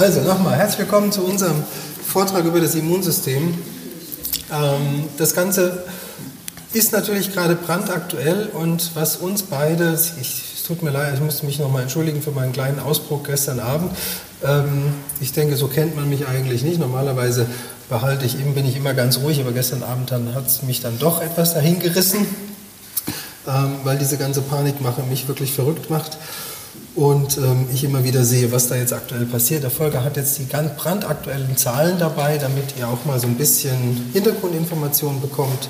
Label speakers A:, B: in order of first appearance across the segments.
A: Also nochmal, herzlich willkommen zu unserem Vortrag über das Immunsystem. Ähm, das Ganze ist natürlich gerade brandaktuell und was uns beide, ich, es tut mir leid, ich musste mich nochmal entschuldigen für meinen kleinen Ausbruch gestern Abend. Ähm, ich denke, so kennt man mich eigentlich nicht. Normalerweise behalte ich eben, bin ich immer ganz ruhig, aber gestern Abend hat es mich dann doch etwas dahin gerissen, ähm, weil diese ganze Panikmache mich wirklich verrückt macht und ähm, ich immer wieder sehe, was da jetzt aktuell passiert. Der Folger hat jetzt die ganz brandaktuellen Zahlen dabei, damit ihr auch mal so ein bisschen Hintergrundinformationen bekommt.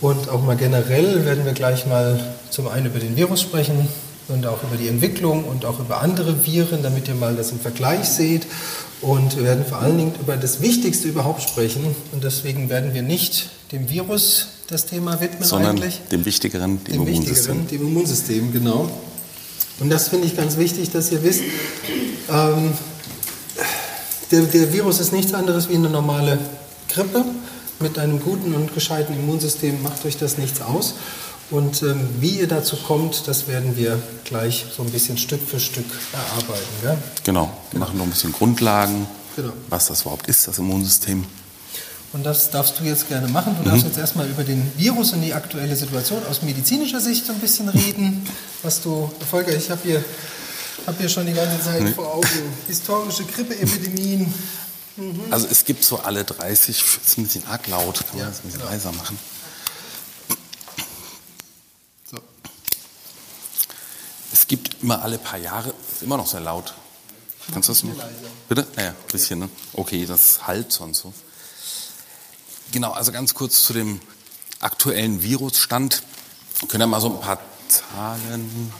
A: Und auch mal generell werden wir gleich mal zum einen über den Virus sprechen und auch über die Entwicklung und auch über andere Viren, damit ihr mal das im Vergleich seht. Und wir werden vor allen Dingen über das Wichtigste überhaupt sprechen. Und deswegen werden wir nicht dem Virus das Thema widmen
B: Sondern
A: eigentlich.
B: dem wichtigeren, dem,
A: dem
B: Immunsystem.
A: Wichtigeren, dem Immunsystem, genau. Und das finde ich ganz wichtig, dass ihr wisst, ähm, der, der Virus ist nichts anderes wie eine normale Grippe. Mit einem guten und gescheiten Immunsystem macht euch das nichts aus. Und ähm, wie ihr dazu kommt, das werden wir gleich so ein bisschen Stück für Stück erarbeiten. Gell?
B: Genau, wir machen noch ein bisschen Grundlagen,
A: Genau.
B: was das überhaupt ist, das Immunsystem.
A: Und das darfst du jetzt gerne machen. Du darfst jetzt erstmal über den Virus und die aktuelle Situation aus medizinischer Sicht so ein bisschen reden. Was du, Volker, ich habe hier, hab hier schon die ganze Zeit vor Augen historische Grippeepidemien.
B: Also es gibt so alle 30, ist ein bisschen arg laut, kann
A: Ja,
B: man das ein bisschen
A: genau.
B: leiser machen.
A: So.
B: Es gibt immer alle paar Jahre, ist immer noch sehr laut. Kannst du das noch? Bitte? Naja, ein bisschen, ne? Okay, das halt sonst so. Genau, also ganz kurz zu dem aktuellen Virusstand. Wir können ja mal so ein paar Zahlen.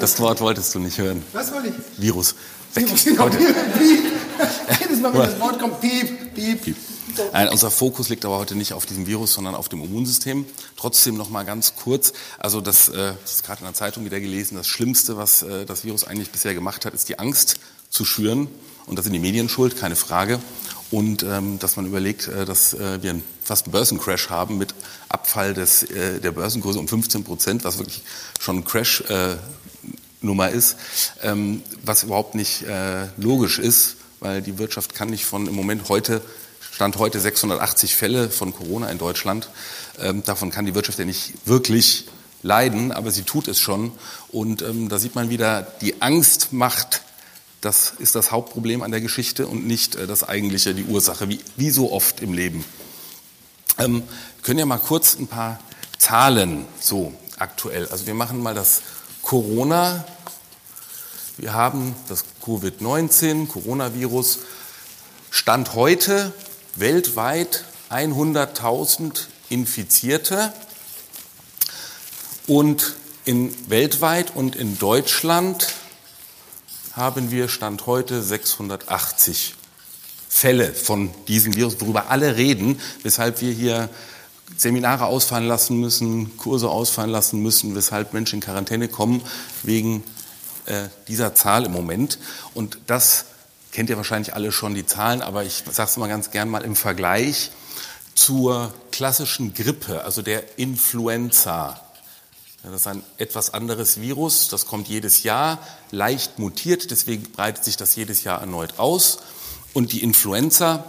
B: Das Wort wolltest du nicht hören.
A: Was wollte ich?
B: Virus. Weg.
A: Genau,
B: Heute.
A: piep, piep. Jedes Mal, wenn das Wort kommt, piep, piep.
B: Piep. Nein, unser Fokus liegt aber heute nicht auf diesem Virus, sondern auf dem Immunsystem. Trotzdem noch mal ganz kurz. Also das, äh, das ist gerade in der Zeitung wieder gelesen. Das Schlimmste, was äh, das Virus eigentlich bisher gemacht hat, ist die Angst zu schüren. Und das sind die Medien schuld, keine Frage. Und ähm, dass man überlegt, äh, dass äh, wir einen, fast einen Börsencrash haben mit Abfall des, äh, der Börsenkurse um 15 Prozent, was wirklich schon ein Crash äh, Nummer ist, ähm, was überhaupt nicht äh, logisch ist, weil die Wirtschaft kann nicht von im Moment heute, Stand heute 680 Fälle von Corona in Deutschland, ähm, davon kann die Wirtschaft ja nicht wirklich leiden, aber sie tut es schon. Und ähm, da sieht man wieder, die Angst macht, das ist das Hauptproblem an der Geschichte und nicht äh, das eigentliche, die Ursache, wie, wie so oft im Leben. Ähm, wir können ja mal kurz ein paar Zahlen so aktuell. Also wir machen mal das Corona. Wir haben das Covid-19, Coronavirus. Stand heute weltweit 100.000 Infizierte und in weltweit und in Deutschland haben wir Stand heute 680 Fälle von diesem Virus, worüber alle reden, weshalb wir hier Seminare ausfallen lassen müssen, Kurse ausfallen lassen müssen, weshalb Menschen in Quarantäne kommen, wegen äh, dieser Zahl im Moment. Und das kennt ihr wahrscheinlich alle schon, die Zahlen, aber ich sage es mal ganz gern mal im Vergleich zur klassischen Grippe, also der Influenza. Das ist ein etwas anderes Virus, das kommt jedes Jahr, leicht mutiert, deswegen breitet sich das jedes Jahr erneut aus. Und die Influenza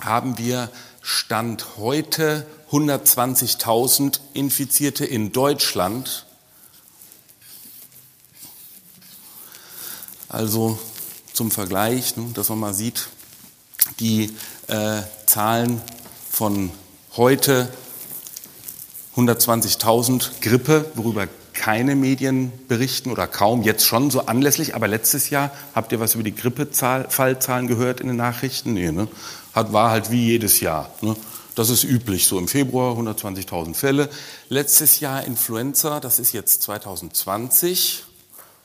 B: haben wir Stand heute 120.000 Infizierte in Deutschland. Also zum Vergleich, ne, dass man mal sieht, die äh, Zahlen von heute 120.000 Grippe, worüber keine Medien berichten oder kaum, jetzt schon so anlässlich, aber letztes Jahr habt ihr was über die Grippefallzahlen gehört in den Nachrichten? Nee, ne? Hat, war halt wie jedes Jahr. Ne? Das ist üblich, so im Februar 120.000 Fälle. Letztes Jahr Influenza, das ist jetzt 2020,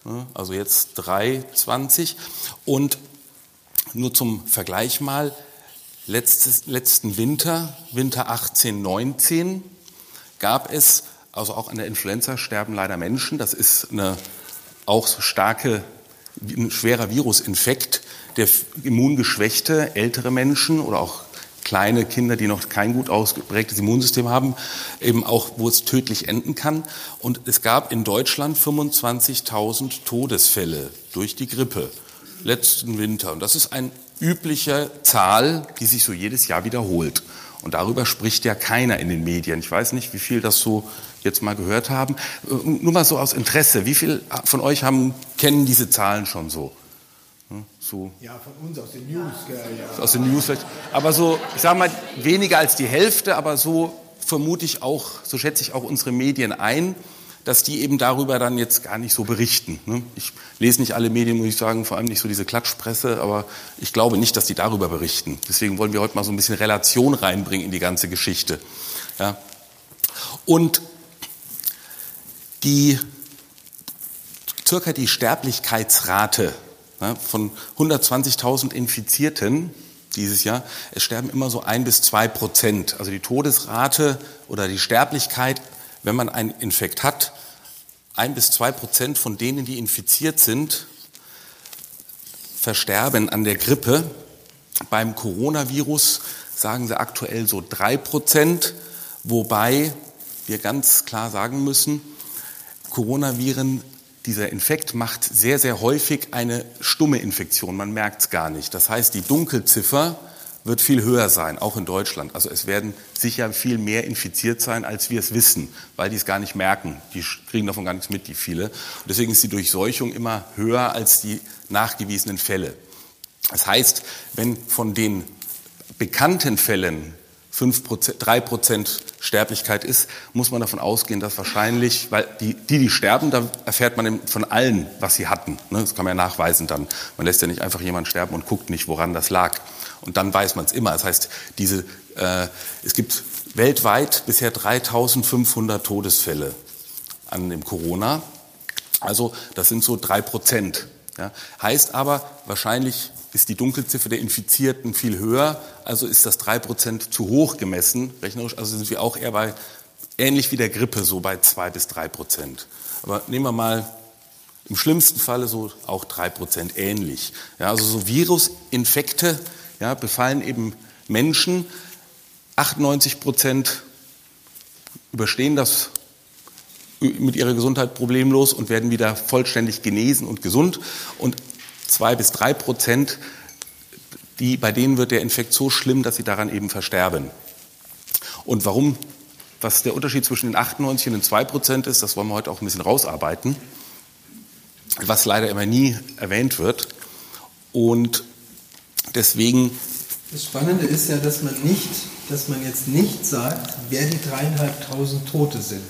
B: ne? also jetzt 320. Und nur zum Vergleich mal, letztes, letzten Winter, Winter 18, 19, gab es, also auch an der Influenza sterben leider Menschen. Das ist eine auch starke, ein schwerer Virusinfekt, der immungeschwächte ältere Menschen oder auch kleine Kinder, die noch kein gut ausgeprägtes Immunsystem haben, eben auch, wo es tödlich enden kann. Und es gab in Deutschland 25.000 Todesfälle durch die Grippe letzten Winter. Und das ist eine übliche Zahl, die sich so jedes Jahr wiederholt. Und darüber spricht ja keiner in den Medien. Ich weiß nicht, wie viel das so jetzt mal gehört haben. Nur mal so aus Interesse. Wie viele von euch haben, kennen diese Zahlen schon so?
A: Hm, so. Ja, von uns aus den News. Ja.
B: Aus den News vielleicht. Aber so, ich sage mal, weniger als die Hälfte, aber so vermute ich auch, so schätze ich auch unsere Medien ein, dass die eben darüber dann jetzt gar nicht so berichten. Ne? Ich lese nicht alle Medien, muss ich sagen, vor allem nicht so diese Klatschpresse, aber ich glaube nicht, dass die darüber berichten. Deswegen wollen wir heute mal so ein bisschen Relation reinbringen in die ganze Geschichte. Ja. Und die circa die Sterblichkeitsrate von 120.000 Infizierten dieses Jahr, es sterben immer so ein bis zwei Prozent. Also die Todesrate oder die Sterblichkeit, wenn man einen Infekt hat, ein bis zwei Prozent von denen, die infiziert sind, versterben an der Grippe. Beim Coronavirus sagen sie aktuell so drei Prozent, wobei wir ganz klar sagen müssen, Coronaviren dieser Infekt macht sehr, sehr häufig eine stumme Infektion. Man merkt es gar nicht. Das heißt, die Dunkelziffer wird viel höher sein, auch in Deutschland. Also es werden sicher viel mehr infiziert sein, als wir es wissen, weil die es gar nicht merken. Die kriegen davon gar nichts mit, die viele. Und deswegen ist die Durchseuchung immer höher als die nachgewiesenen Fälle. Das heißt, wenn von den bekannten Fällen 5%, 3% Sterblichkeit ist, muss man davon ausgehen, dass wahrscheinlich, weil die, die, die sterben, da erfährt man von allen, was sie hatten. Ne? Das kann man ja nachweisen dann. Man lässt ja nicht einfach jemanden sterben und guckt nicht, woran das lag. Und dann weiß man es immer. Das heißt, diese, äh, es gibt weltweit bisher 3500 Todesfälle an dem Corona. Also das sind so drei Prozent. Ja? Heißt aber, wahrscheinlich ist die Dunkelziffer der Infizierten viel höher, also ist das 3% zu hoch gemessen, rechnerisch, also sind wir auch eher bei, ähnlich wie der Grippe, so bei 2 bis 3%. Aber nehmen wir mal im schlimmsten Falle so auch 3% ähnlich. Ja, also so Virusinfekte ja, befallen eben Menschen, 98% überstehen das mit ihrer Gesundheit problemlos und werden wieder vollständig genesen und gesund. Und zwei bis drei Prozent, die, bei denen wird der Infekt so schlimm, dass sie daran eben versterben. Und warum, was der Unterschied zwischen den 98 und den 2 Prozent ist, das wollen wir heute auch ein bisschen rausarbeiten, was leider immer nie erwähnt wird. Und deswegen.
A: Das Spannende ist ja, dass man nicht, dass man jetzt nicht sagt, wer die dreieinhalbtausend Tote sind.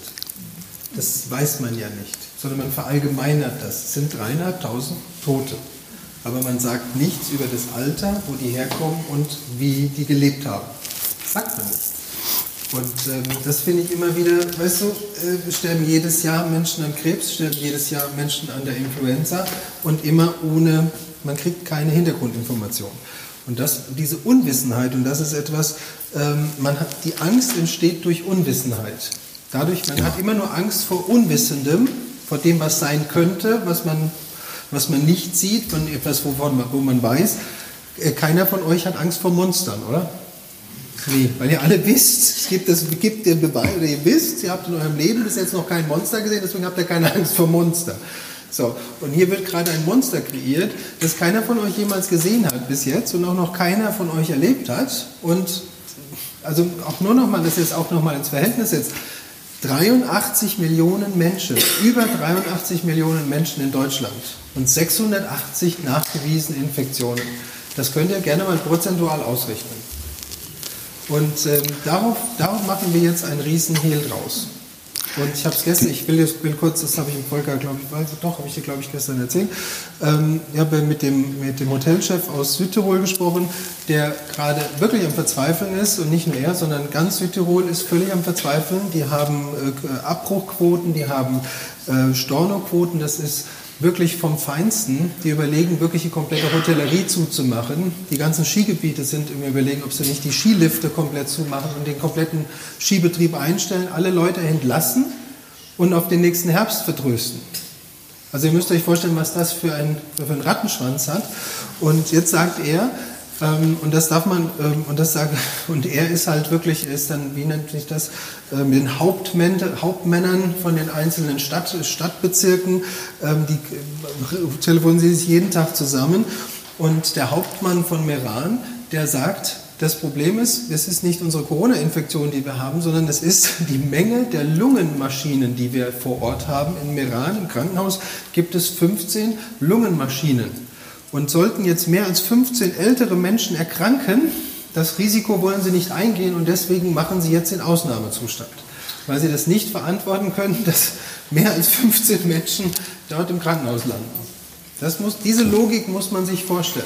A: Das weiß man ja nicht, sondern man verallgemeinert das. Es sind dreieinhalbtausend Tote aber man sagt nichts über das Alter, wo die herkommen und wie die gelebt haben. Das sagt man nicht. Und ähm, das finde ich immer wieder, weißt du, äh, sterben jedes Jahr Menschen an Krebs, sterben jedes Jahr Menschen an der Influenza und immer ohne, man kriegt keine Hintergrundinformation. Und das, diese Unwissenheit, und das ist etwas, ähm, man hat, die Angst entsteht durch Unwissenheit. Dadurch, man ja. hat immer nur Angst vor Unwissendem, vor dem, was sein könnte, was man was man nicht sieht, von etwas, wovon man, wo man weiß. Äh, keiner von euch hat Angst vor Monstern, oder? Nee, weil ihr alle wisst, es gibt, das, gibt den Beweis, oder ihr wisst, ihr habt in eurem Leben bis jetzt noch kein Monster gesehen, deswegen habt ihr keine Angst vor Monster. So, und hier wird gerade ein Monster kreiert, das keiner von euch jemals gesehen hat bis jetzt und auch noch keiner von euch erlebt hat. Und also auch nur noch mal, dass ihr es auch noch mal ins Verhältnis setzt. 83 Millionen Menschen, über 83 Millionen Menschen in Deutschland und 680 nachgewiesene Infektionen. Das könnt ihr gerne mal prozentual ausrechnen. Und ähm, darauf, darauf machen wir jetzt einen Riesenhehl draus. Und ich habe es gestern, ich will, jetzt, will kurz, das habe ich im Volker, glaube ich, weiß, doch, habe ich dir, glaube ich, gestern erzählt. Ähm, ich habe mit dem, mit dem Hotelchef aus Südtirol gesprochen, der gerade wirklich am Verzweifeln ist und nicht nur er, sondern ganz Südtirol ist völlig am Verzweifeln. Die haben äh, Abbruchquoten, die haben äh, Stornoquoten, das ist wirklich vom Feinsten. Die überlegen, wirklich die komplette Hotellerie zuzumachen. Die ganzen Skigebiete sind im Überlegen, ob sie nicht die Skilifte komplett zumachen und den kompletten Skibetrieb einstellen, alle Leute entlassen und auf den nächsten Herbst vertrösten. Also ihr müsst euch vorstellen, was das für, ein, für einen Rattenschwanz hat. Und jetzt sagt er, Ähm, und das darf man, ähm, und das sage, und er ist halt wirklich, ist dann, wie nennt sich das, äh, mit den Hauptmän Hauptmännern von den einzelnen Stadt, Stadtbezirken, ähm, die äh, telefonieren sich jeden Tag zusammen. Und der Hauptmann von Meran, der sagt, das Problem ist, es ist nicht unsere Corona-Infektion, die wir haben, sondern es ist die Menge der Lungenmaschinen, die wir vor Ort haben. In Meran, im Krankenhaus, gibt es 15 Lungenmaschinen. Und sollten jetzt mehr als 15 ältere Menschen erkranken, das Risiko wollen sie nicht eingehen und deswegen machen sie jetzt den Ausnahmezustand. Weil sie das nicht verantworten können, dass mehr als 15 Menschen dort im Krankenhaus landen. Das muss, diese Logik muss man sich vorstellen.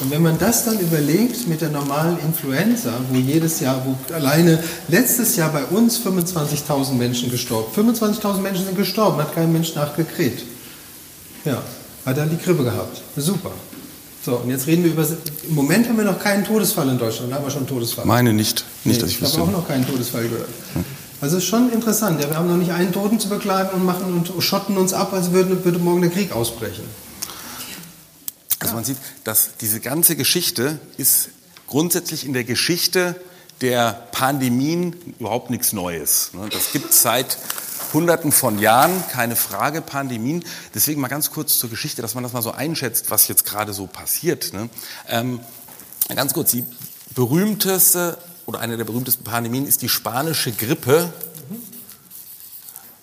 A: Und wenn man das dann überlegt mit der normalen Influenza, wo jedes Jahr, wo alleine letztes Jahr bei uns 25.000 Menschen gestorben, 25.000 Menschen sind gestorben, hat kein Mensch nachgekriegt. Ja, hat er die Grippe gehabt. Super. So, und jetzt reden wir über. Im Moment haben wir noch keinen Todesfall in Deutschland, da haben wir schon einen Todesfall.
B: Meine nicht. Nicht, nee, dass
A: ich wüsste. Ich habe auch noch keinen Todesfall gehört. Hm. Also ist schon interessant. Ja, wir haben noch nicht einen Toten zu beklagen und machen und schotten uns ab, als würde, würde morgen der Krieg ausbrechen.
B: Also man sieht, dass diese ganze Geschichte ist grundsätzlich in der Geschichte der Pandemien überhaupt nichts Neues. Ne? Das gibt es seit Hunderten von Jahren, keine Frage, Pandemien. Deswegen mal ganz kurz zur Geschichte, dass man das mal so einschätzt, was jetzt gerade so passiert. Ne? Ähm, ganz kurz, die berühmteste oder eine der berühmtesten Pandemien ist die spanische Grippe.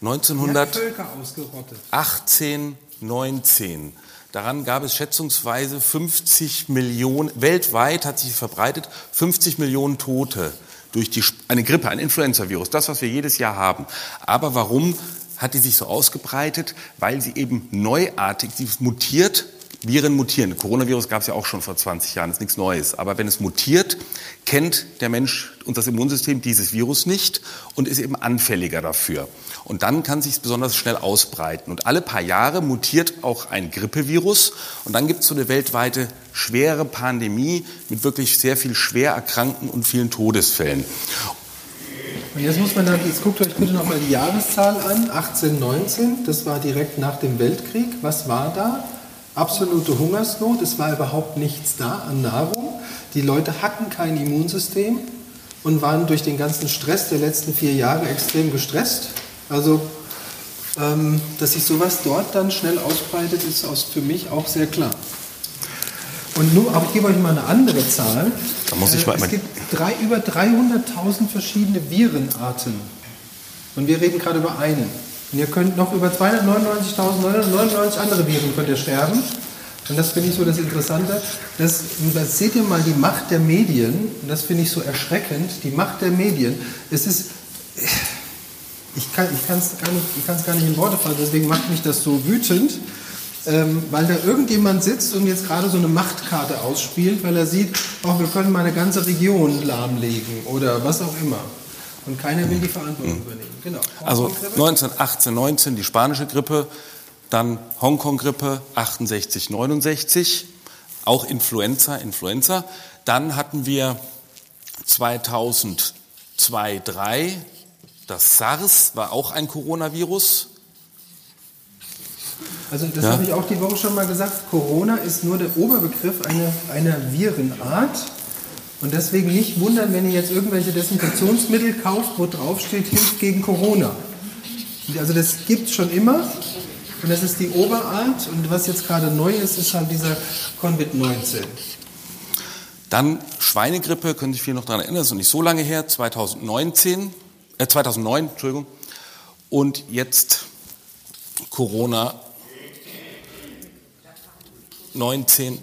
B: 1918, 19. Daran gab es schätzungsweise 50 Millionen, weltweit hat sich verbreitet, 50 Millionen Tote durch die, eine Grippe, ein Influenza-Virus, das, was wir jedes Jahr haben. Aber warum hat die sich so ausgebreitet? Weil sie eben neuartig, sie mutiert, Viren mutieren. Coronavirus gab es ja auch schon vor 20 Jahren, ist nichts Neues. Aber wenn es mutiert, kennt der Mensch und das Immunsystem dieses Virus nicht und ist eben anfälliger dafür. Und dann kann sich es besonders schnell ausbreiten. Und alle paar Jahre mutiert auch ein Grippevirus und dann gibt es so eine weltweite schwere Pandemie mit wirklich sehr viel schwer Erkrankten und vielen Todesfällen.
A: Und jetzt muss man dann, jetzt guckt euch bitte nochmal die Jahreszahl an, 1819, das war direkt nach dem Weltkrieg. Was war da? Absolute Hungersnot, es war überhaupt nichts da an Nahrung. Die Leute hatten kein Immunsystem und waren durch den ganzen Stress der letzten vier Jahre extrem gestresst. Also, ähm, dass sich sowas dort dann schnell ausbreitet, ist aus, für mich auch sehr klar. Und nur, aber ich gebe euch mal eine andere Zahl.
B: Da muss ich mal
A: äh, es gibt drei, über 300.000 verschiedene Virenarten. Und wir reden gerade über einen. Und ihr könnt noch über 299.999 andere Viren könnt ihr sterben. Und das finde ich so das Interessante. Das, das seht ihr mal die Macht der Medien. Und das finde ich so erschreckend. Die Macht der Medien. Es ist, ich kann es gar, nicht, gar nicht in Worte fassen, deswegen macht mich das so wütend, ähm, weil da irgendjemand sitzt und jetzt gerade so eine Machtkarte ausspielt, weil er sieht, oh, wir können mal eine ganze Region lahmlegen oder was auch immer. Und keiner will die Verantwortung übernehmen.
B: Genau. Also 1918, 19 die spanische Grippe, dann Hongkong-Grippe 68, 69, auch Influenza, Influenza. Dann hatten wir 2002, 2003 das SARS war auch ein Coronavirus.
A: Also das ja. habe ich auch die Woche schon mal gesagt. Corona ist nur der Oberbegriff einer, einer Virenart. Und deswegen nicht wundern, wenn ihr jetzt irgendwelche Desinfektionsmittel kauft, wo drauf steht, hilft gegen Corona. Also das gibt es schon immer. Und das ist die Oberart. Und was jetzt gerade neu ist, ist halt dieser Covid-19.
B: Dann Schweinegrippe, können sich viele noch daran erinnern, das ist noch nicht so lange her, 2019 äh 2009, Entschuldigung. Und jetzt Corona 19,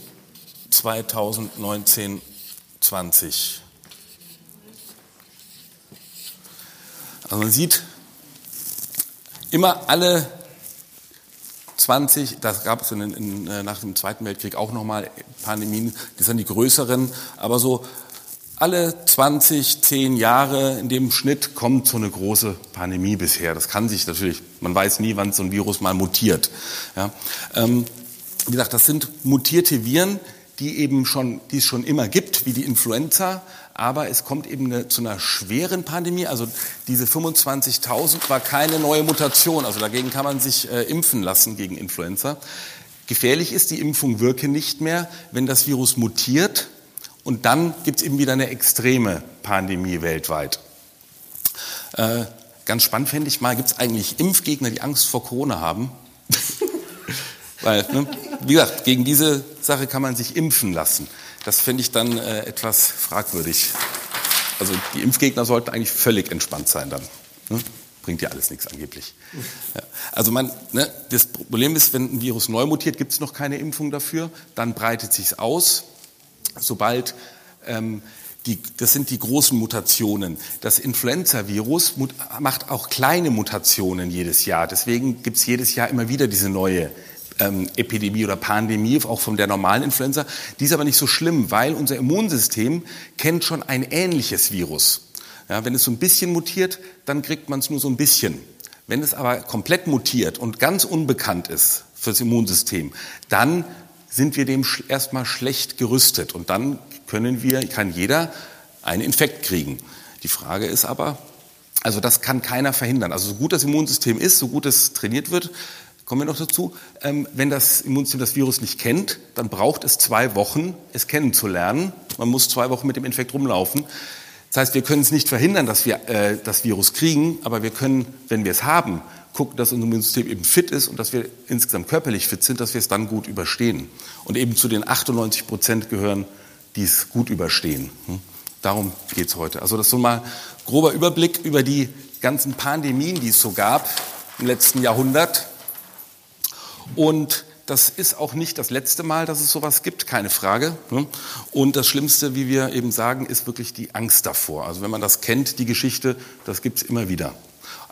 B: 2019, 20. Also man sieht immer alle 20, das gab es in, in, äh, nach dem Zweiten Weltkrieg auch nochmal Pandemien, die sind die größeren, aber so alle 20, 10 Jahre in dem Schnitt kommt so eine große Pandemie bisher. Das kann sich natürlich, man weiß nie, wann so ein Virus mal mutiert. Ja, ähm, wie gesagt, das sind mutierte Viren, die eben schon, die es schon immer gibt, wie die Influenza, aber es kommt eben eine, zu einer schweren Pandemie. Also diese 25.000 war keine neue Mutation. Also dagegen kann man sich äh, impfen lassen gegen Influenza. Gefährlich ist, die Impfung wirke nicht mehr, wenn das Virus mutiert und dann gibt es eben wieder eine extreme Pandemie weltweit. Äh, ganz spannend fände ich mal, gibt es eigentlich Impfgegner, die Angst vor Corona haben? Weil, ne, wie gesagt, gegen diese Sache kann man sich impfen lassen. Das finde ich dann äh, etwas fragwürdig. Also die Impfgegner sollten eigentlich völlig entspannt sein dann. Ne? Bringt ja alles nichts angeblich. Ja. Also man, ne, das Problem ist, wenn ein Virus neu mutiert, gibt es noch keine Impfung dafür. Dann breitet sich aus. Sobald ähm, die, das sind die großen Mutationen. Das Influenza-Virus macht auch kleine Mutationen jedes Jahr. Deswegen gibt es jedes Jahr immer wieder diese neue ähm, Epidemie oder Pandemie, auch von der normalen Influenza. Die ist aber nicht so schlimm, weil unser Immunsystem kennt schon ein ähnliches Virus. Ja, wenn es so ein bisschen mutiert, dann kriegt man es nur so ein bisschen. Wenn es aber komplett mutiert und ganz unbekannt ist fürs Immunsystem, dann sind wir dem erstmal schlecht gerüstet und dann können wir, kann jeder einen Infekt kriegen. Die Frage ist aber, also das kann keiner verhindern. Also so gut das Immunsystem ist, so gut es trainiert wird, Kommen wir noch dazu. Ähm, wenn das Immunsystem das Virus nicht kennt, dann braucht es zwei Wochen, es kennenzulernen. Man muss zwei Wochen mit dem Infekt rumlaufen. Das heißt, wir können es nicht verhindern, dass wir äh, das Virus kriegen, aber wir können, wenn wir es haben, gucken, dass unser Immunsystem eben fit ist und dass wir insgesamt körperlich fit sind, dass wir es dann gut überstehen. Und eben zu den 98 Prozent gehören, die es gut überstehen. Hm? Darum geht es heute. Also das ist so mal grober Überblick über die ganzen Pandemien, die es so gab im letzten Jahrhundert. Und das ist auch nicht das letzte Mal, dass es sowas gibt, keine Frage. Ne? Und das Schlimmste, wie wir eben sagen, ist wirklich die Angst davor. Also wenn man das kennt, die Geschichte, das gibt es immer wieder.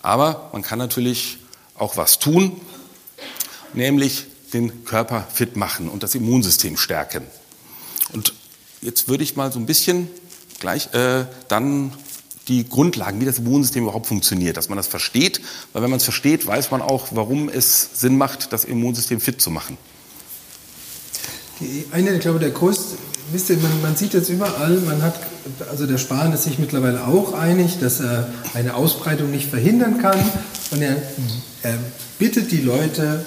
B: Aber man kann natürlich auch was tun, nämlich den Körper fit machen und das Immunsystem stärken. Und jetzt würde ich mal so ein bisschen gleich äh, dann die Grundlagen, wie das Immunsystem überhaupt funktioniert, dass man das versteht, weil wenn man es versteht, weiß man auch, warum es Sinn macht, das Immunsystem fit zu machen.
A: Die, eine, ich glaube, der größte, wisst ihr, man, man, sieht jetzt überall, man hat, also der Spahn ist sich mittlerweile auch einig, dass er eine Ausbreitung nicht verhindern kann und er, er bittet die Leute,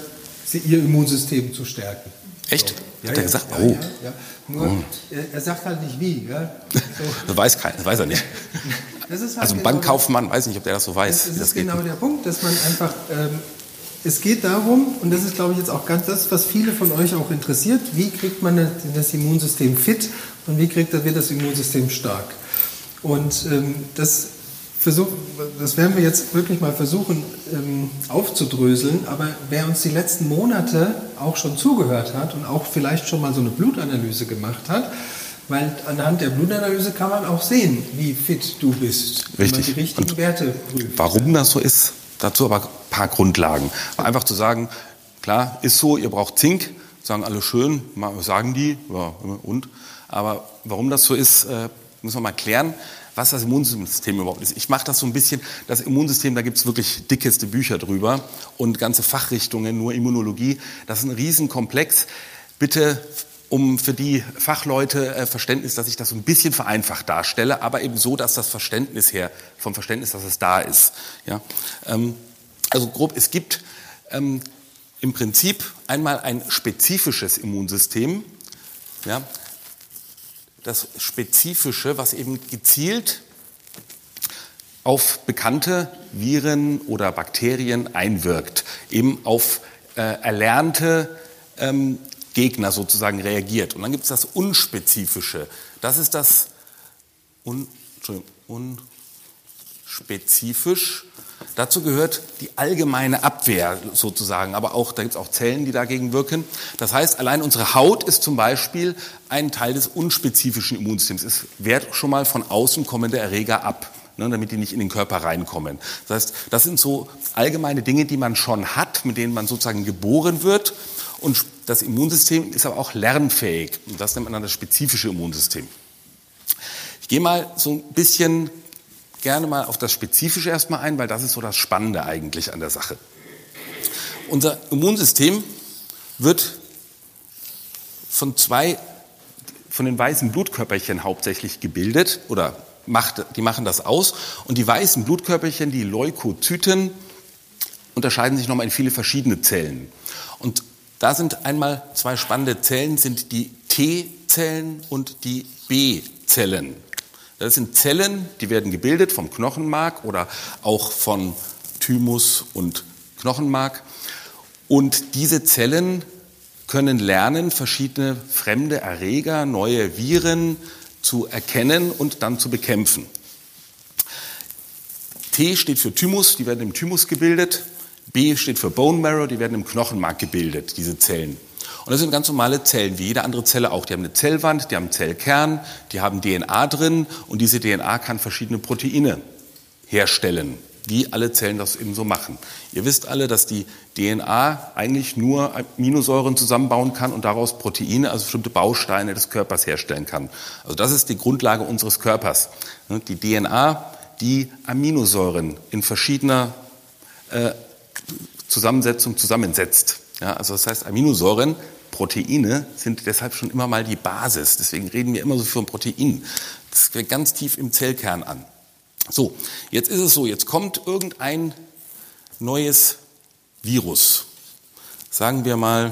A: ihr Immunsystem zu stärken.
B: Echt?
A: So.
B: Hat
A: ja,
B: er gesagt?
A: Ja,
B: oh.
A: Ja, Nur, oh. er, er, sagt halt nicht wie.
B: So. das weiß keiner, das weiß er nicht. Halt also ein genau Bankkaufmann, weiß nicht, ob der das so weiß.
A: Das, das ist genau geht. der Punkt, dass man einfach, ähm, es geht darum, und das ist, glaube ich, jetzt auch ganz das, was viele von euch auch interessiert, wie kriegt man das Immunsystem fit und wie kriegt, wird das Immunsystem stark. Und ähm, das versuch, das werden wir jetzt wirklich mal versuchen ähm, aufzudröseln, aber wer uns die letzten Monate auch schon zugehört hat und auch vielleicht schon mal so eine Blutanalyse gemacht hat, weil anhand der Blutanalyse kann man auch sehen, wie fit du bist,
B: Richtig. wenn man
A: die richtigen und Werte prüft.
B: Warum das so ist, dazu aber ein paar Grundlagen. Einfach zu sagen, klar, ist so, ihr braucht Zink, sagen alle schön, sagen die, ja, und. Aber warum das so ist, äh, müssen wir mal klären was das Immunsystem überhaupt ist. Ich mache das so ein bisschen, das Immunsystem, da gibt es wirklich dickeste Bücher drüber und ganze Fachrichtungen, nur Immunologie. Das ist ein Riesenkomplex. Bitte um für die Fachleute äh, Verständnis, dass ich das so ein bisschen vereinfacht darstelle, aber eben so, dass das Verständnis her, vom Verständnis, dass es da ist. Ja? Ähm, also grob, es gibt ähm, im Prinzip einmal ein spezifisches Immunsystem, ja, das Spezifische, was eben gezielt auf bekannte Viren oder Bakterien einwirkt, eben auf äh, erlernte ähm, Gegner sozusagen reagiert. Und dann gibt es das Unspezifische. Das ist das un, unspezifisch. Dazu gehört die allgemeine Abwehr sozusagen, aber auch, da gibt es auch Zellen, die dagegen wirken. Das heißt, allein unsere Haut ist zum Beispiel ein Teil des unspezifischen Immunsystems. Es wehrt schon mal von außen kommende Erreger ab, ne, damit die nicht in den Körper reinkommen. Das heißt, das sind so allgemeine Dinge, die man schon hat, mit denen man sozusagen geboren wird. Und das Immunsystem ist aber auch lernfähig. Und das nennt man dann das spezifische Immunsystem. Ich gehe mal so ein bisschen gerne mal auf das Spezifische erstmal ein, weil das ist so das Spannende eigentlich an der Sache. Unser Immunsystem wird von zwei, von den weißen Blutkörperchen hauptsächlich gebildet oder macht, die machen das aus. Und die weißen Blutkörperchen, die Leukozyten, unterscheiden sich nochmal in viele verschiedene Zellen. Und Da sind einmal zwei spannende Zellen, sind die T-Zellen und die B-Zellen. Das sind Zellen, die werden gebildet vom Knochenmark oder auch von Thymus und Knochenmark. Und diese Zellen können lernen, verschiedene fremde Erreger, neue Viren zu erkennen und dann zu bekämpfen. T steht für Thymus, die werden im Thymus gebildet. B steht für Bone Marrow, die werden im Knochenmark gebildet, diese Zellen. Und das sind ganz normale Zellen, wie jede andere Zelle auch. Die haben eine Zellwand, die haben einen Zellkern, die haben DNA drin und diese DNA kann verschiedene Proteine herstellen, wie alle Zellen das eben so machen. Ihr wisst alle, dass die DNA eigentlich nur Aminosäuren zusammenbauen kann und daraus Proteine, also bestimmte Bausteine des Körpers herstellen kann. Also das ist die Grundlage unseres Körpers. Die DNA, die Aminosäuren in verschiedener äh, Zusammensetzung zusammensetzt. Ja, also das heißt, Aminosäuren, Proteine sind deshalb schon immer mal die Basis. Deswegen reden wir immer so von Proteinen. Das fängt ganz tief im Zellkern an. So, jetzt ist es so, jetzt kommt irgendein neues Virus. Sagen wir mal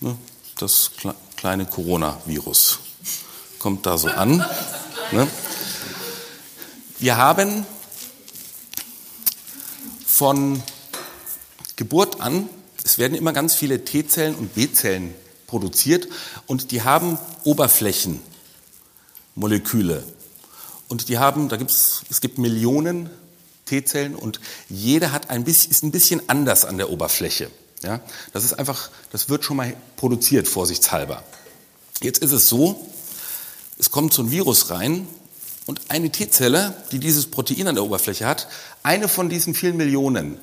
B: ne, das kleine Coronavirus. Kommt da so an. Ne? Wir haben von Geburt an, es werden immer ganz viele T-Zellen und B-Zellen produziert und die haben Oberflächenmoleküle. Und die haben, da gibt's, es gibt Millionen T-Zellen und jede hat ein bisschen, ist ein bisschen anders an der Oberfläche. Ja, das ist einfach, das wird schon mal produziert, vorsichtshalber. Jetzt ist es so, es kommt so ein Virus rein und eine T-Zelle, die dieses Protein an der Oberfläche hat, eine von diesen vielen Millionen,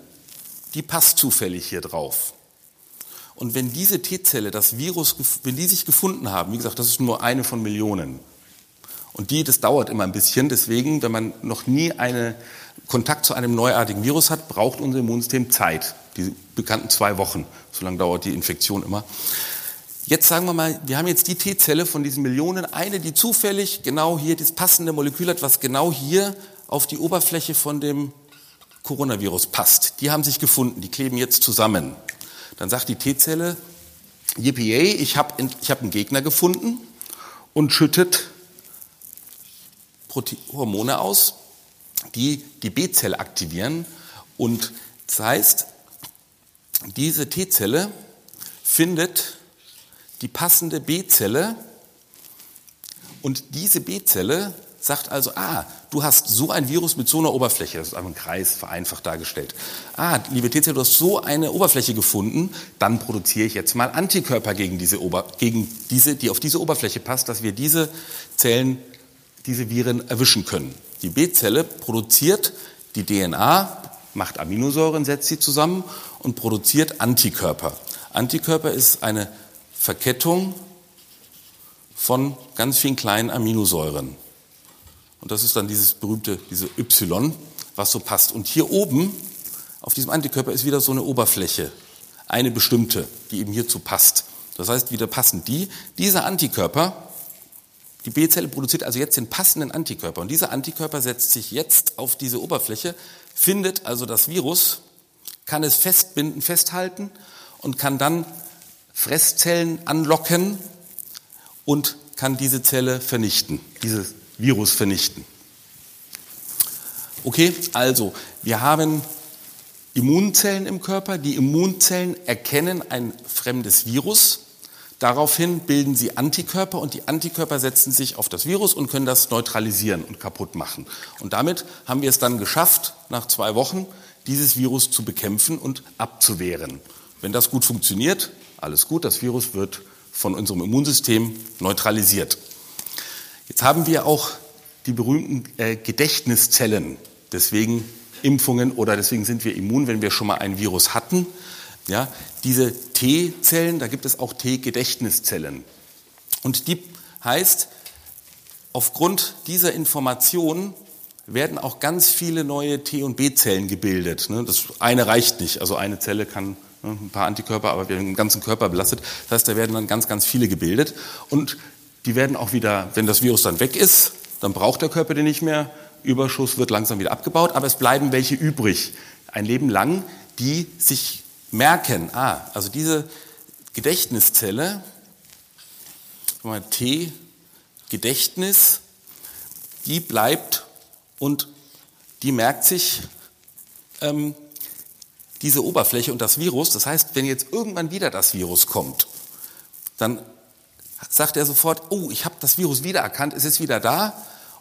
B: die passt zufällig hier drauf. Und wenn diese T-Zelle, das Virus, wenn die sich gefunden haben, wie gesagt, das ist nur eine von Millionen. Und die, das dauert immer ein bisschen. Deswegen, wenn man noch nie einen Kontakt zu einem neuartigen Virus hat, braucht unser Immunsystem Zeit. Die bekannten zwei Wochen. So lange dauert die Infektion immer. Jetzt sagen wir mal, wir haben jetzt die T-Zelle von diesen Millionen, eine, die zufällig genau hier das passende Molekül hat, was genau hier auf die Oberfläche von dem Coronavirus passt. Die haben sich gefunden, die kleben jetzt zusammen. Dann sagt die T-Zelle, yippie, ich habe ich hab einen Gegner gefunden und schüttet Hormone aus, die die B-Zelle aktivieren. Und das heißt, diese T-Zelle findet die passende B-Zelle und diese B-Zelle sagt also, ah, du hast so ein Virus mit so einer Oberfläche, das ist einfach ein Kreis vereinfacht dargestellt. Ah, liebe T-Zelle, du hast so eine Oberfläche gefunden, dann produziere ich jetzt mal Antikörper gegen diese, Ober gegen diese, die auf diese Oberfläche passt, dass wir diese Zellen, diese Viren erwischen können. Die B-Zelle produziert die DNA, macht Aminosäuren, setzt sie zusammen und produziert Antikörper. Antikörper ist eine Verkettung von ganz vielen kleinen Aminosäuren. Und das ist dann dieses berühmte, diese Y, was so passt. Und hier oben auf diesem Antikörper ist wieder so eine Oberfläche, eine bestimmte, die eben hierzu passt. Das heißt, wieder passen die. Dieser Antikörper, die B-Zelle produziert also jetzt den passenden Antikörper. Und dieser Antikörper setzt sich jetzt auf diese Oberfläche, findet also das Virus, kann es festbinden, festhalten und kann dann Fresszellen anlocken und kann diese Zelle vernichten, dieses Virus vernichten. Okay, also wir haben Immunzellen im Körper. Die Immunzellen erkennen ein fremdes Virus. Daraufhin bilden sie Antikörper und die Antikörper setzen sich auf das Virus und können das neutralisieren und kaputt machen. Und damit haben wir es dann geschafft, nach zwei Wochen dieses Virus zu bekämpfen und abzuwehren. Wenn das gut funktioniert, alles gut, das Virus wird von unserem Immunsystem neutralisiert. Jetzt haben wir auch die berühmten äh, Gedächtniszellen, deswegen Impfungen oder deswegen sind wir immun, wenn wir schon mal ein Virus hatten. Ja, diese T-Zellen, da gibt es auch T-Gedächtniszellen. Und die heißt, aufgrund dieser Information werden auch ganz viele neue T- und B-Zellen gebildet. Ne? Das eine reicht nicht. Also eine Zelle kann ne, ein paar Antikörper, aber wir haben den ganzen Körper belastet. Das heißt, da werden dann ganz, ganz viele gebildet. Und die werden auch wieder, wenn das Virus dann weg ist, dann braucht der Körper den nicht mehr. Überschuss wird langsam wieder abgebaut, aber es bleiben welche übrig. Ein Leben lang, die sich merken, ah, also diese Gedächtniszelle, T, Gedächtnis, die bleibt und die merkt sich ähm, diese Oberfläche und das Virus. Das heißt, wenn jetzt irgendwann wieder das Virus kommt, dann sagt er sofort, oh, ich habe das Virus wiedererkannt, es ist wieder da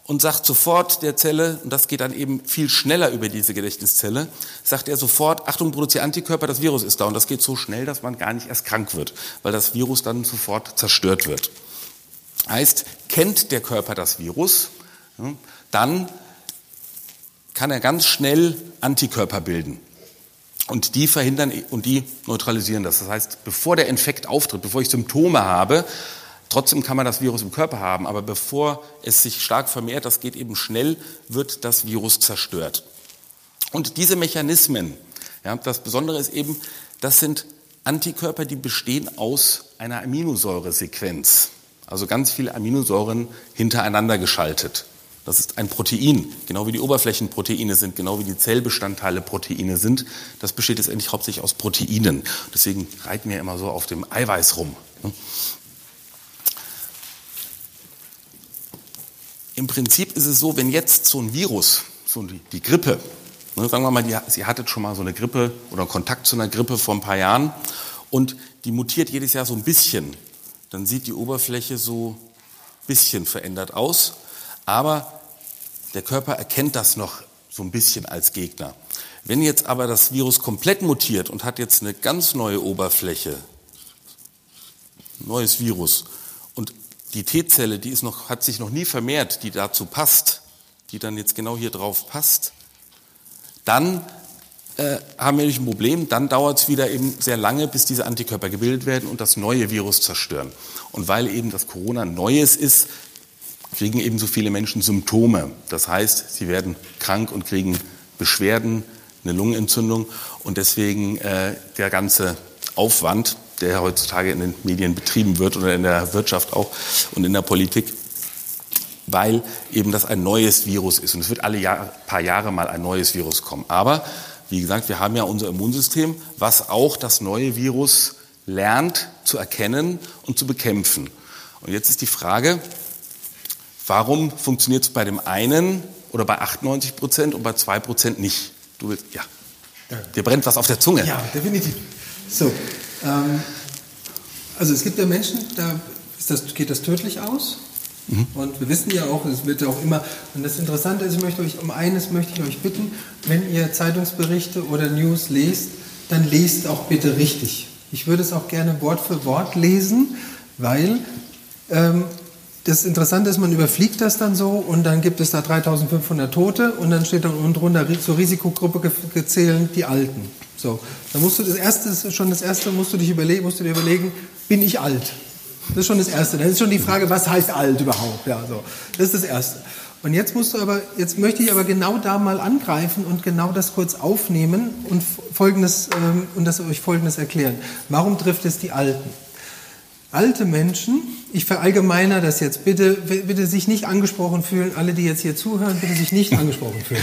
B: und sagt sofort der Zelle, und das geht dann eben viel schneller über diese Gedächtniszelle, sagt er sofort, Achtung, produziere Antikörper, das Virus ist da. Und das geht so schnell, dass man gar nicht erst krank wird, weil das Virus dann sofort zerstört wird. Heißt, kennt der Körper das Virus, dann kann er ganz schnell Antikörper bilden. Und die verhindern und die neutralisieren das. Das heißt, bevor der Infekt auftritt, bevor ich Symptome habe, trotzdem kann man das Virus im Körper haben, aber bevor es sich stark vermehrt, das geht eben schnell, wird das Virus zerstört. Und diese Mechanismen, ja, das Besondere ist eben, das sind Antikörper, die bestehen aus einer Aminosäuresequenz. Also ganz viele Aminosäuren hintereinander geschaltet. Das ist ein Protein, genau wie die Oberflächenproteine sind, genau wie die Zellbestandteile Proteine sind. Das besteht letztendlich hauptsächlich aus Proteinen. Deswegen reiten wir immer so auf dem Eiweiß rum. Im Prinzip ist es so, wenn jetzt so ein Virus, so die, die Grippe, ne, sagen wir mal, die, Sie hattet schon mal so eine Grippe oder Kontakt zu einer Grippe vor ein paar Jahren und die mutiert jedes Jahr so ein bisschen, dann sieht die Oberfläche so ein bisschen verändert aus aber der Körper erkennt das noch so ein bisschen als Gegner. Wenn jetzt aber das Virus komplett mutiert und hat jetzt eine ganz neue Oberfläche, neues Virus, die T-Zelle, die ist noch, hat sich noch nie vermehrt, die dazu passt, die dann jetzt genau hier drauf passt, dann äh, haben wir nicht ein Problem, dann dauert es wieder eben sehr lange, bis diese Antikörper gebildet werden und das neue Virus zerstören. Und weil eben das Corona Neues ist, kriegen ebenso viele Menschen Symptome. Das heißt, sie werden krank und kriegen Beschwerden, eine Lungenentzündung und deswegen äh, der ganze Aufwand, der heutzutage in den Medien betrieben wird oder in der Wirtschaft auch und in der Politik, weil eben das ein neues Virus ist. Und es wird alle Jahr, paar Jahre mal ein neues Virus kommen. Aber wie gesagt, wir haben ja unser Immunsystem, was auch das neue Virus lernt zu erkennen und zu bekämpfen. Und jetzt ist die Frage, Warum funktioniert es bei dem einen oder bei 98 Prozent und bei zwei Prozent nicht? Du willst, ja. Dir brennt was auf der Zunge.
A: Ja, definitiv. So, ähm, also es gibt ja Menschen, da das, geht das tödlich aus. Mhm. Und wir wissen ja auch, es wird auch immer, und das Interessante ist, ich möchte euch, um eines möchte ich euch bitten, wenn ihr Zeitungsberichte oder News lest, dann lest auch bitte richtig. Ich würde es auch gerne Wort für Wort lesen, weil ähm, das Interessante ist, man überfliegt das dann so und dann gibt es da 3500 Tote und dann steht dann unten drunter zur Risikogruppe gezählt die Alten. So, dann musst du das erste, schon das erste, musst du dich überlegen, musst du dir überlegen, bin ich alt? Das ist schon das erste. Dann ist schon die Frage, was heißt alt überhaupt? Ja, so. Das ist das erste. Und jetzt musst du aber, jetzt möchte ich aber genau da mal angreifen und genau das kurz aufnehmen und folgendes, ähm, und das euch folgendes erklären. Warum trifft es die Alten? Alte Menschen, ich verallgemeiner das jetzt, bitte, bitte sich nicht angesprochen fühlen, alle, die jetzt hier zuhören, bitte sich nicht angesprochen fühlen.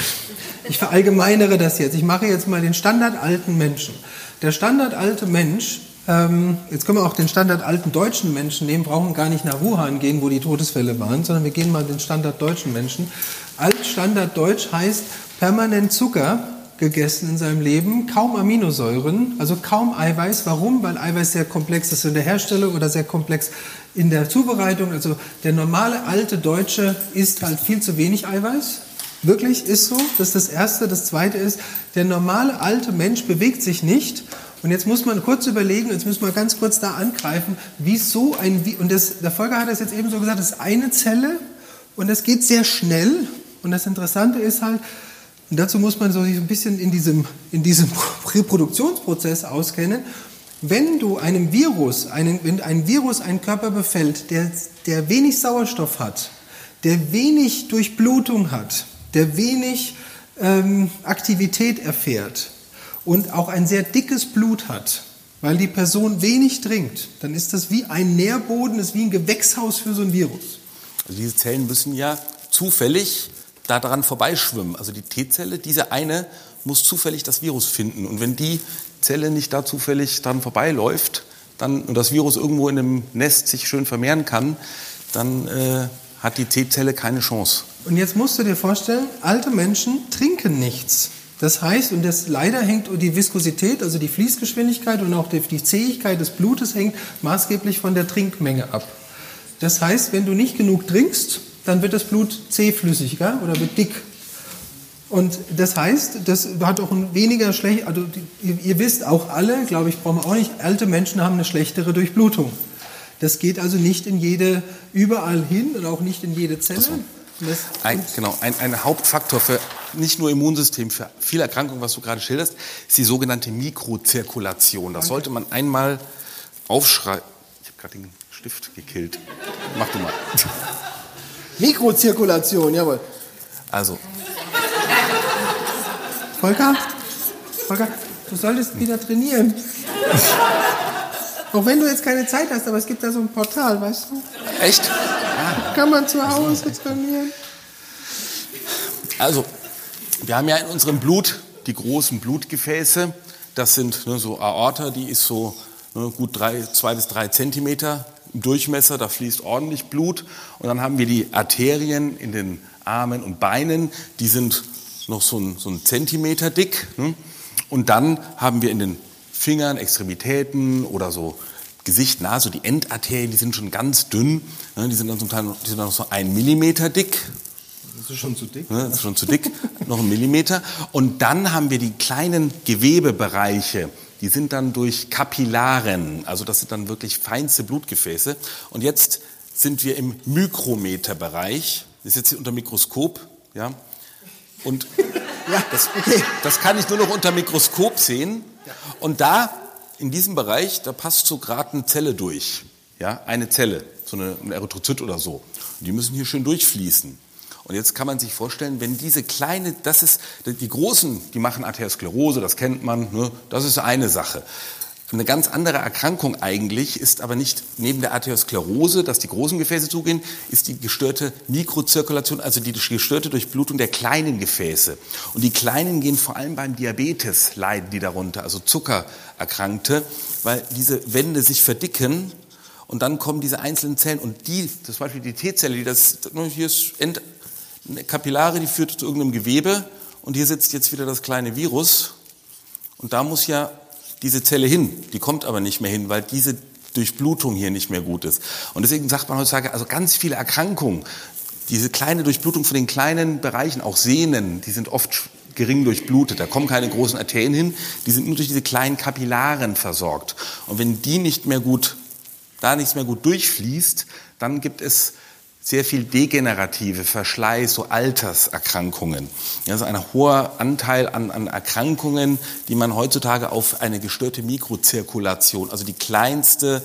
A: Ich verallgemeinere das jetzt. Ich mache jetzt mal den Standard alten Menschen. Der Standard alte Mensch, ähm, jetzt können wir auch den Standard alten deutschen Menschen nehmen, brauchen gar nicht nach Wuhan gehen, wo die Todesfälle waren, sondern wir gehen mal den Standard deutschen Menschen. Alt Standard Deutsch heißt permanent Zucker, gegessen in seinem Leben, kaum Aminosäuren, also kaum Eiweiß. Warum? Weil Eiweiß sehr komplex ist in der Herstellung oder sehr komplex in der Zubereitung. Also der normale alte Deutsche isst halt viel zu wenig Eiweiß. Wirklich ist so. Das ist das Erste. Das Zweite ist, der normale alte Mensch bewegt sich nicht. Und jetzt muss man kurz überlegen, jetzt müssen wir ganz kurz da angreifen, wieso ein, und das, der Folger hat das jetzt eben so gesagt, das ist eine Zelle und das geht sehr schnell. Und das Interessante ist halt, und dazu muss man so ein bisschen in diesem, in diesem Reproduktionsprozess auskennen. Wenn du einem Virus, einen, wenn ein Virus einen Körper befällt, der, der wenig Sauerstoff hat, der wenig Durchblutung hat, der wenig ähm, Aktivität erfährt und auch ein sehr dickes Blut hat, weil die Person wenig trinkt, dann ist das wie ein Nährboden, ist wie ein Gewächshaus für so ein Virus.
B: Also diese Zellen müssen ja zufällig daran vorbeischwimmen. Also die T-Zelle, diese eine, muss zufällig das Virus finden. Und wenn die Zelle nicht da zufällig dran vorbeiläuft, dann, und das Virus irgendwo in einem Nest sich schön vermehren kann, dann äh, hat die T-Zelle keine Chance.
A: Und jetzt musst du dir vorstellen, alte Menschen trinken nichts. Das heißt, und das leider hängt die Viskosität, also die Fließgeschwindigkeit und auch die Zähigkeit des Blutes hängt maßgeblich von der Trinkmenge ab. Das heißt, wenn du nicht genug trinkst, dann wird das Blut zähflüssiger oder wird dick. Und das heißt, das hat auch ein weniger schlecht, also ihr, ihr wisst auch alle, glaube ich, brauchen wir auch nicht, alte Menschen haben eine schlechtere Durchblutung. Das geht also nicht in jede, überall hin und auch nicht in jede Zelle.
B: Ein, genau, ein, ein Hauptfaktor für nicht nur Immunsystem, für viele Erkrankungen, was du gerade schilderst, ist die sogenannte Mikrozirkulation. Das sollte man einmal aufschreiben. Ich habe gerade den Stift gekillt. Mach du mal.
A: Mikrozirkulation, jawohl.
B: Also,
A: Volker, Volker, du solltest wieder trainieren. Auch wenn du jetzt keine Zeit hast, aber es gibt da so ein Portal, weißt du?
B: echt?
A: Kann man zu Hause trainieren.
B: Also, wir haben ja in unserem Blut die großen Blutgefäße. Das sind ne, so Aorta, die ist so ne, gut drei, zwei bis drei Zentimeter im Durchmesser. Da fließt ordentlich Blut. Und dann haben wir die Arterien in den Armen und Beinen. Die sind noch so ein, so ein Zentimeter dick. Ne? Und dann haben wir in den Fingern, Extremitäten oder so Gesicht, Nase, die Endarterien, die sind schon ganz dünn. Ne? Die sind dann zum Teil noch, die sind noch so ein Millimeter dick.
A: Das ist schon zu dick.
B: Ne? Das ist schon zu dick, noch ein Millimeter. Und dann haben wir die kleinen Gewebebereiche. Die sind dann durch Kapillaren, also das sind dann wirklich feinste Blutgefäße. Und jetzt sind wir im Mikrometerbereich. Das ist jetzt unter Mikroskop, ja. Und
A: Ja,
B: das,
A: okay.
B: das kann ich nur noch unter Mikroskop sehen. Und da, in diesem Bereich, da passt so gerade eine Zelle durch. Ja, eine Zelle, so eine, ein Erythrozyt oder so. Die müssen hier schön durchfließen. Und jetzt kann man sich vorstellen, wenn diese kleine, das ist, die Großen, die machen Arteriosklerose, das kennt man, ne? das ist eine Sache. Eine ganz andere Erkrankung eigentlich ist aber nicht neben der Arteriosklerose, dass die großen Gefäße zugehen, ist die gestörte Mikrozirkulation, also die gestörte Durchblutung der kleinen Gefäße. Und die kleinen gehen vor allem beim Diabetes, leiden die darunter, also Zuckererkrankte, weil diese Wände sich verdicken und dann kommen diese einzelnen Zellen und die, zum Beispiel die T-Zelle, die das, hier ist eine Kapillare, die führt zu irgendeinem Gewebe und hier sitzt jetzt wieder das kleine Virus und da muss ja diese Zelle hin, die kommt aber nicht mehr hin, weil diese Durchblutung hier nicht mehr gut ist. Und deswegen sagt man heutzutage, also ganz viele Erkrankungen, diese kleine Durchblutung von den kleinen Bereichen, auch Sehnen, die sind oft gering durchblutet, da kommen keine großen Arterien hin, die sind nur durch diese kleinen Kapillaren versorgt. Und wenn die nicht mehr gut, da nichts mehr gut durchfließt, dann gibt es sehr viel degenerative Verschleiß, so Alterserkrankungen. Also ein hoher Anteil an, an Erkrankungen, die man heutzutage auf eine gestörte Mikrozirkulation, also die kleinste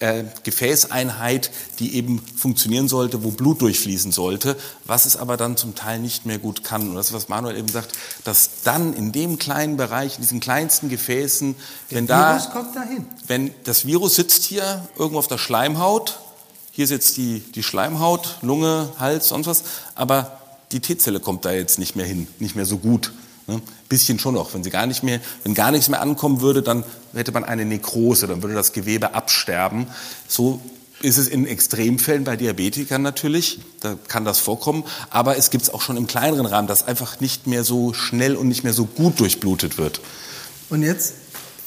B: äh, Gefäßeinheit, die eben funktionieren sollte, wo Blut durchfließen sollte, was es aber dann zum Teil nicht mehr gut kann. Und das ist, was Manuel eben sagt, dass dann in dem kleinen Bereich, in diesen kleinsten Gefäßen, wenn da,
A: Virus kommt dahin.
B: wenn das Virus sitzt hier irgendwo auf der Schleimhaut, hier ist jetzt die, die Schleimhaut, Lunge, Hals, sonst was, aber die T-Zelle kommt da jetzt nicht mehr hin, nicht mehr so gut. Ne? Bisschen schon noch. Wenn sie gar nicht mehr, wenn gar nichts mehr ankommen würde, dann hätte man eine Nekrose, dann würde das Gewebe absterben. So ist es in Extremfällen bei Diabetikern natürlich, da kann das vorkommen, aber es gibt es auch schon im kleineren Rahmen, dass einfach nicht mehr so schnell und nicht mehr so gut durchblutet wird.
A: Und jetzt,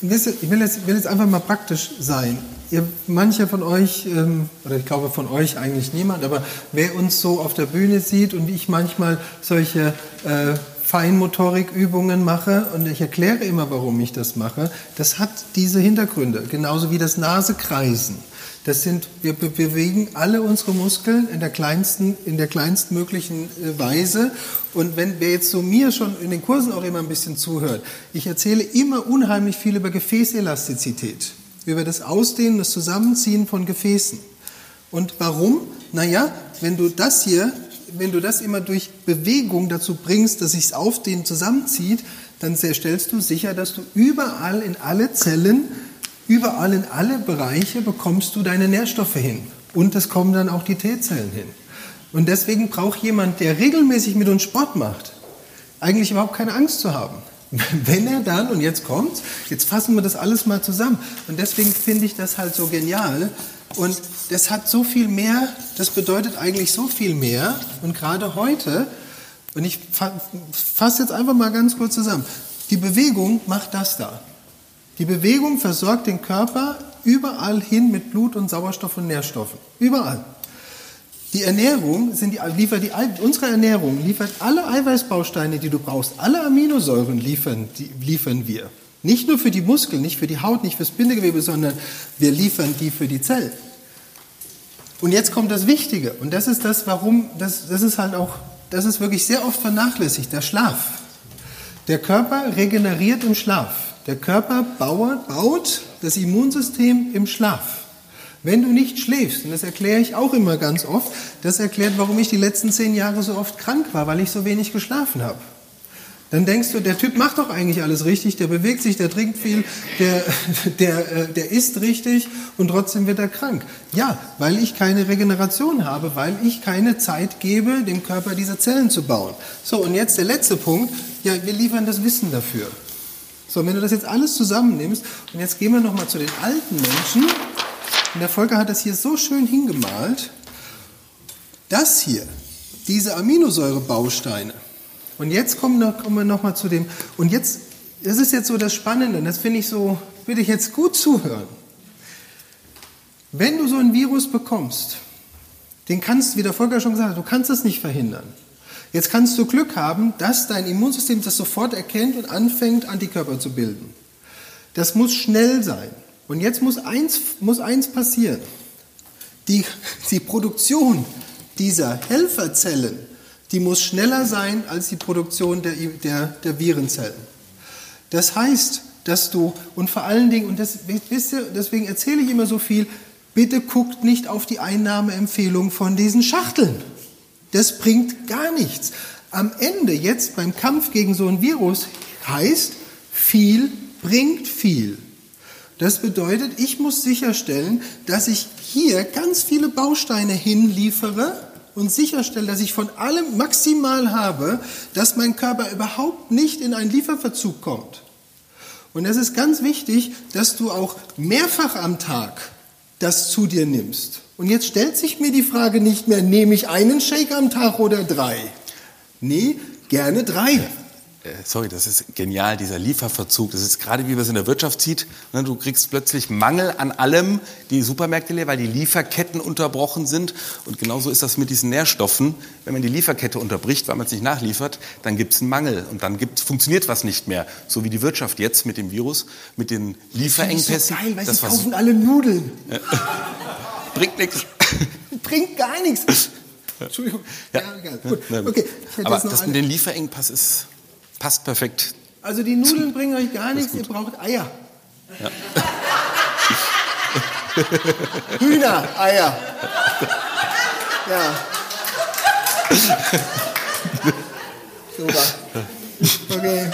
A: ich will jetzt, ich will jetzt einfach mal praktisch sein. Ihr, manche von euch, ähm, oder ich glaube von euch eigentlich niemand, aber wer uns so auf der Bühne sieht und ich manchmal solche äh, Feinmotorikübungen mache und ich erkläre immer, warum ich das mache, das hat diese Hintergründe, genauso wie das Nasekreisen. Das sind, wir be- bewegen alle unsere Muskeln in der kleinsten, in der kleinstmöglichen äh, Weise. Und wenn wer jetzt so mir schon in den Kursen auch immer ein bisschen zuhört, ich erzähle immer unheimlich viel über Gefäßelastizität, über das Ausdehnen, das Zusammenziehen von Gefäßen. Und warum? Naja, wenn du das hier, wenn du das immer durch Bewegung dazu bringst, dass sich's aufdehnen, zusammenzieht, dann stellst du sicher, dass du überall in alle Zellen, überall in alle Bereiche bekommst du deine Nährstoffe hin. Und es kommen dann auch die T-Zellen hin. Und deswegen braucht jemand, der regelmäßig mit uns Sport macht, eigentlich überhaupt keine Angst zu haben. wenn er dann, und jetzt kommt, jetzt fassen wir das alles mal zusammen. Und deswegen finde ich das halt so genial. Und das hat so viel mehr, das bedeutet eigentlich so viel mehr. Und gerade heute, und ich fasse jetzt einfach mal ganz kurz zusammen. Die Bewegung macht das da. Die Bewegung versorgt den Körper überall hin mit Blut und Sauerstoff und Nährstoffen. Überall. Die Ernährung sind die, liefert die, unsere Ernährung liefert alle Eiweißbausteine, die du brauchst. Alle Aminosäuren liefern, die, liefern wir. Nicht nur für die Muskeln, nicht für die Haut, nicht fürs Bindegewebe, sondern wir liefern die für die Zellen. Und jetzt kommt das Wichtige. Und das ist das, warum, das, das ist halt auch, das ist wirklich sehr oft vernachlässigt, der Schlaf. Der Körper regeneriert im Schlaf. Der Körper baut, baut das Immunsystem im Schlaf. Wenn du nicht schläfst, und das erkläre ich auch immer ganz oft, das erklärt, warum ich die letzten zehn Jahre so oft krank war, weil ich so wenig geschlafen habe. Dann denkst du, der Typ macht doch eigentlich alles richtig, der bewegt sich, der trinkt viel, der, der, äh, der isst richtig und trotzdem wird er krank. Ja, weil ich keine Regeneration habe, weil ich keine Zeit gebe, dem Körper diese Zellen zu bauen. So, und jetzt der letzte Punkt. Ja, wir liefern das Wissen dafür. So, wenn du das jetzt alles zusammennimmst, und jetzt gehen wir nochmal zu den alten Menschen, und der Volker hat das hier so schön hingemalt. Das hier, diese Aminosäurebausteine. Und jetzt kommen, wir, kommen wir nochmal zu dem, und jetzt, das ist jetzt so das Spannende, das finde ich so, bitte ich jetzt gut zuhören. Wenn du so ein Virus bekommst, den kannst, wie der Volker schon gesagt hat, du kannst es nicht verhindern. Jetzt kannst du Glück haben, dass dein Immunsystem das sofort erkennt und anfängt, Antikörper zu bilden. Das muss schnell sein. Und jetzt muss eins, muss eins passieren. Die, die Produktion dieser Helferzellen, die muss schneller sein als die Produktion der, der, der Virenzellen. Das heißt, dass du, und vor allen Dingen, und das, deswegen erzähle ich immer so viel, bitte guckt nicht auf die Einnahmeempfehlung von diesen Schachteln. Das bringt gar nichts. Am Ende, jetzt beim Kampf gegen so ein Virus, heißt, viel bringt viel. Das bedeutet, ich muss sicherstellen, dass ich hier ganz viele Bausteine hinliefere und sicherstelle, dass ich von allem maximal habe, dass mein Körper überhaupt nicht in einen Lieferverzug kommt. Und es ist ganz wichtig, dass du auch mehrfach am Tag das zu dir nimmst. Und jetzt stellt sich mir die Frage nicht mehr, nehme ich einen Shake am Tag oder drei? Nee, gerne drei.
B: Äh, sorry, das ist genial, dieser Lieferverzug. Das ist gerade wie man es in der Wirtschaft sieht. Ne, du kriegst plötzlich Mangel an allem, die Supermärkte leer, weil die Lieferketten unterbrochen sind. Und genauso ist das mit diesen Nährstoffen. Wenn man die Lieferkette unterbricht, weil man es nicht nachliefert, dann gibt es einen Mangel. Und dann gibt, funktioniert was nicht mehr. So wie die Wirtschaft jetzt mit dem Virus, mit den Lieferengpässen.
A: Das ist so geil, weil das sie kaufen alle Nudeln.
B: Bringt nichts.
A: Bringt gar nichts.
B: Entschuldigung. Ja, ja, gut. Okay. Aber das mit dem Lieferengpass ist Passt perfekt.
A: Also die Nudeln bringen euch gar nichts, ihr braucht Eier. Ja. Hühner, Eier. Ja. Super. Okay.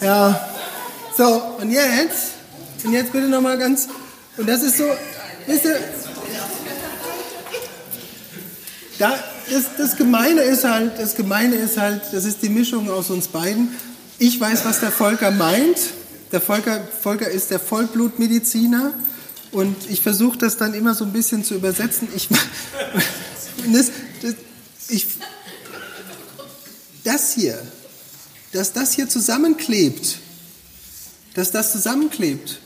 A: Ja. So, und jetzt, und jetzt bitte nochmal ganz, und das ist so, wisst ihr, da, das, das Gemeine ist halt, das Gemeine ist halt, das ist die Mischung aus uns beiden. Ich weiß, was der Volker meint. Der Volker, Volker ist der Vollblutmediziner und ich versuche das dann immer so ein bisschen zu übersetzen. Ich, das, das, ich, das hier, dass das hier zusammenklebt, dass das zusammenklebt,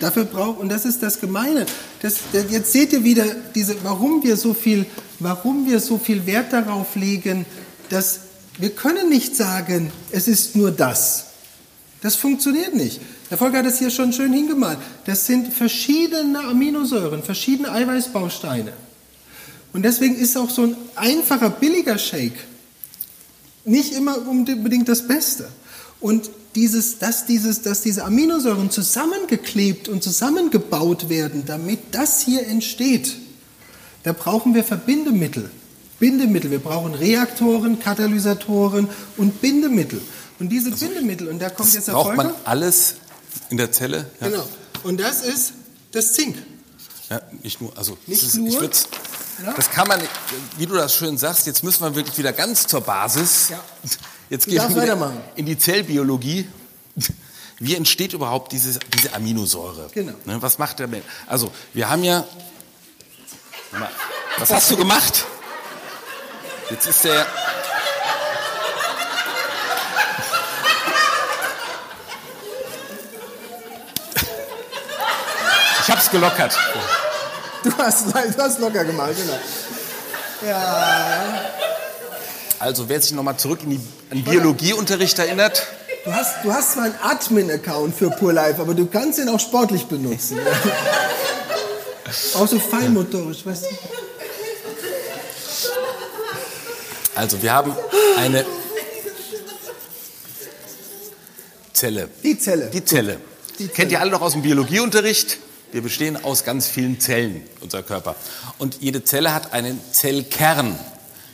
A: dafür braucht, und das ist das Gemeine. Das, jetzt seht ihr wieder, diese, warum wir so viel warum wir so viel Wert darauf legen, dass wir können nicht sagen, es ist nur das. Das funktioniert nicht. Der Volker hat es hier schon schön hingemalt. Das sind verschiedene Aminosäuren, verschiedene Eiweißbausteine. Und deswegen ist auch so ein einfacher, billiger Shake nicht immer unbedingt das Beste. Und dieses, dass, dieses, dass diese Aminosäuren zusammengeklebt und zusammengebaut werden, damit das hier entsteht, da brauchen wir Verbindemittel. Bindemittel. Wir brauchen Reaktoren, Katalysatoren und Bindemittel. Und diese also, Bindemittel, und da kommt jetzt der
B: braucht man alles in der Zelle?
A: Ja. Genau. Und das ist das Zink.
B: Ja, nicht nur, also
A: nicht ist, nur.
B: Ja? Das kann man, wie du das schön sagst, jetzt müssen wir wirklich wieder ganz zur Basis. Ja. Jetzt gehen wir in die Zellbiologie. Wie entsteht überhaupt diese, diese Aminosäure? Genau. Ne, was macht der Mensch? Also, wir haben ja. Was hast du gemacht? Jetzt ist der. Ich hab's gelockert.
C: Du hast, du hast locker gemalt, genau.
B: Ja. Also, wer sich nochmal zurück in den Biologieunterricht erinnert.
C: Du hast, du hast zwar einen Admin-Account für Pure Life, aber du kannst ihn auch sportlich benutzen. auch so feinmotorisch, weißt du.
B: Also, wir haben eine Zelle.
C: Die Zelle.
B: Die Zelle. Die Zelle. Kennt ihr alle noch aus dem Biologieunterricht? Wir bestehen aus ganz vielen Zellen, unser Körper. Und jede Zelle hat einen Zellkern.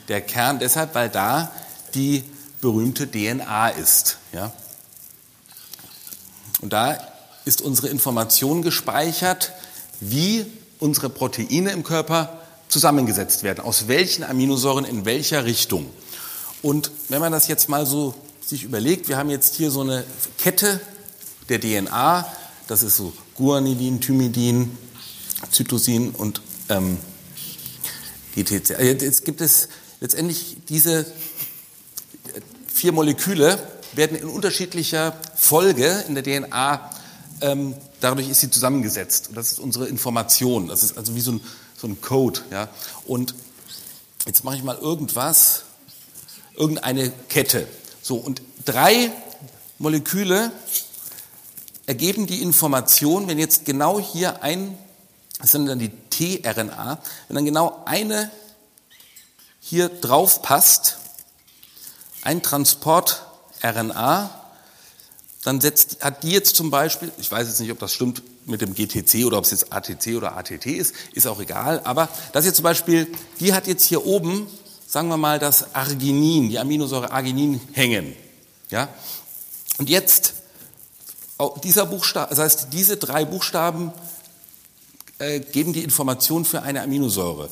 B: Der Kern deshalb, weil da die berühmte DNA ist. Ja? Und da ist unsere Information gespeichert, wie unsere Proteine im Körper zusammengesetzt werden, aus welchen Aminosäuren in welcher Richtung. Und wenn man das jetzt mal so sich überlegt, wir haben jetzt hier so eine Kette der DNA, das ist so Guanidin, Thymidin, Zytosin und ähm, GTC. Äh, jetzt gibt es letztendlich diese vier Moleküle, werden in unterschiedlicher Folge in der DNA, ähm, dadurch ist sie zusammengesetzt. Und das ist unsere Information. Das ist also wie so ein, so ein Code. Ja? Und jetzt mache ich mal irgendwas, irgendeine Kette. So, und drei Moleküle ergeben die Information, wenn jetzt genau hier ein, das sind dann die tRNA, wenn dann genau eine hier drauf passt, ein Transport-RNA, dann setzt, hat die jetzt zum Beispiel, ich weiß jetzt nicht, ob das stimmt mit dem GTC oder ob es jetzt ATC oder ATT ist, ist auch egal, aber das jetzt zum Beispiel, die hat jetzt hier oben, sagen wir mal, das Arginin, die Aminosäure Arginin hängen. Ja? Und jetzt dieser Buchstabe, das heißt, diese drei Buchstaben äh, geben die Information für eine Aminosäure.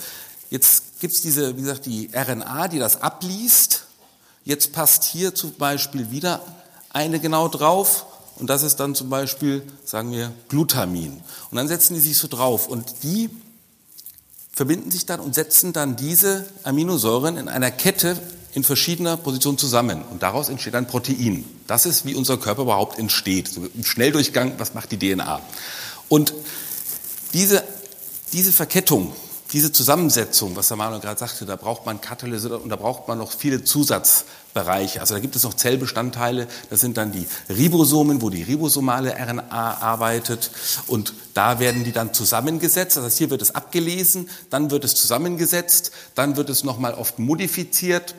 B: Jetzt gibt es diese, wie gesagt, die RNA, die das abliest. Jetzt passt hier zum Beispiel wieder eine genau drauf und das ist dann zum Beispiel, sagen wir, Glutamin. Und dann setzen die sich so drauf und die verbinden sich dann und setzen dann diese Aminosäuren in einer Kette in verschiedener Position zusammen und daraus entsteht ein Protein. Das ist, wie unser Körper überhaupt entsteht. So Im Schnelldurchgang, was macht die DNA? Und diese, diese Verkettung, diese Zusammensetzung, was der Manuel gerade sagte, da braucht man Katalysator und da braucht man noch viele Zusatzbereiche. Also da gibt es noch Zellbestandteile, das sind dann die Ribosomen, wo die ribosomale RNA arbeitet und da werden die dann zusammengesetzt. Das heißt, hier wird es abgelesen, dann wird es zusammengesetzt, dann wird es nochmal oft modifiziert,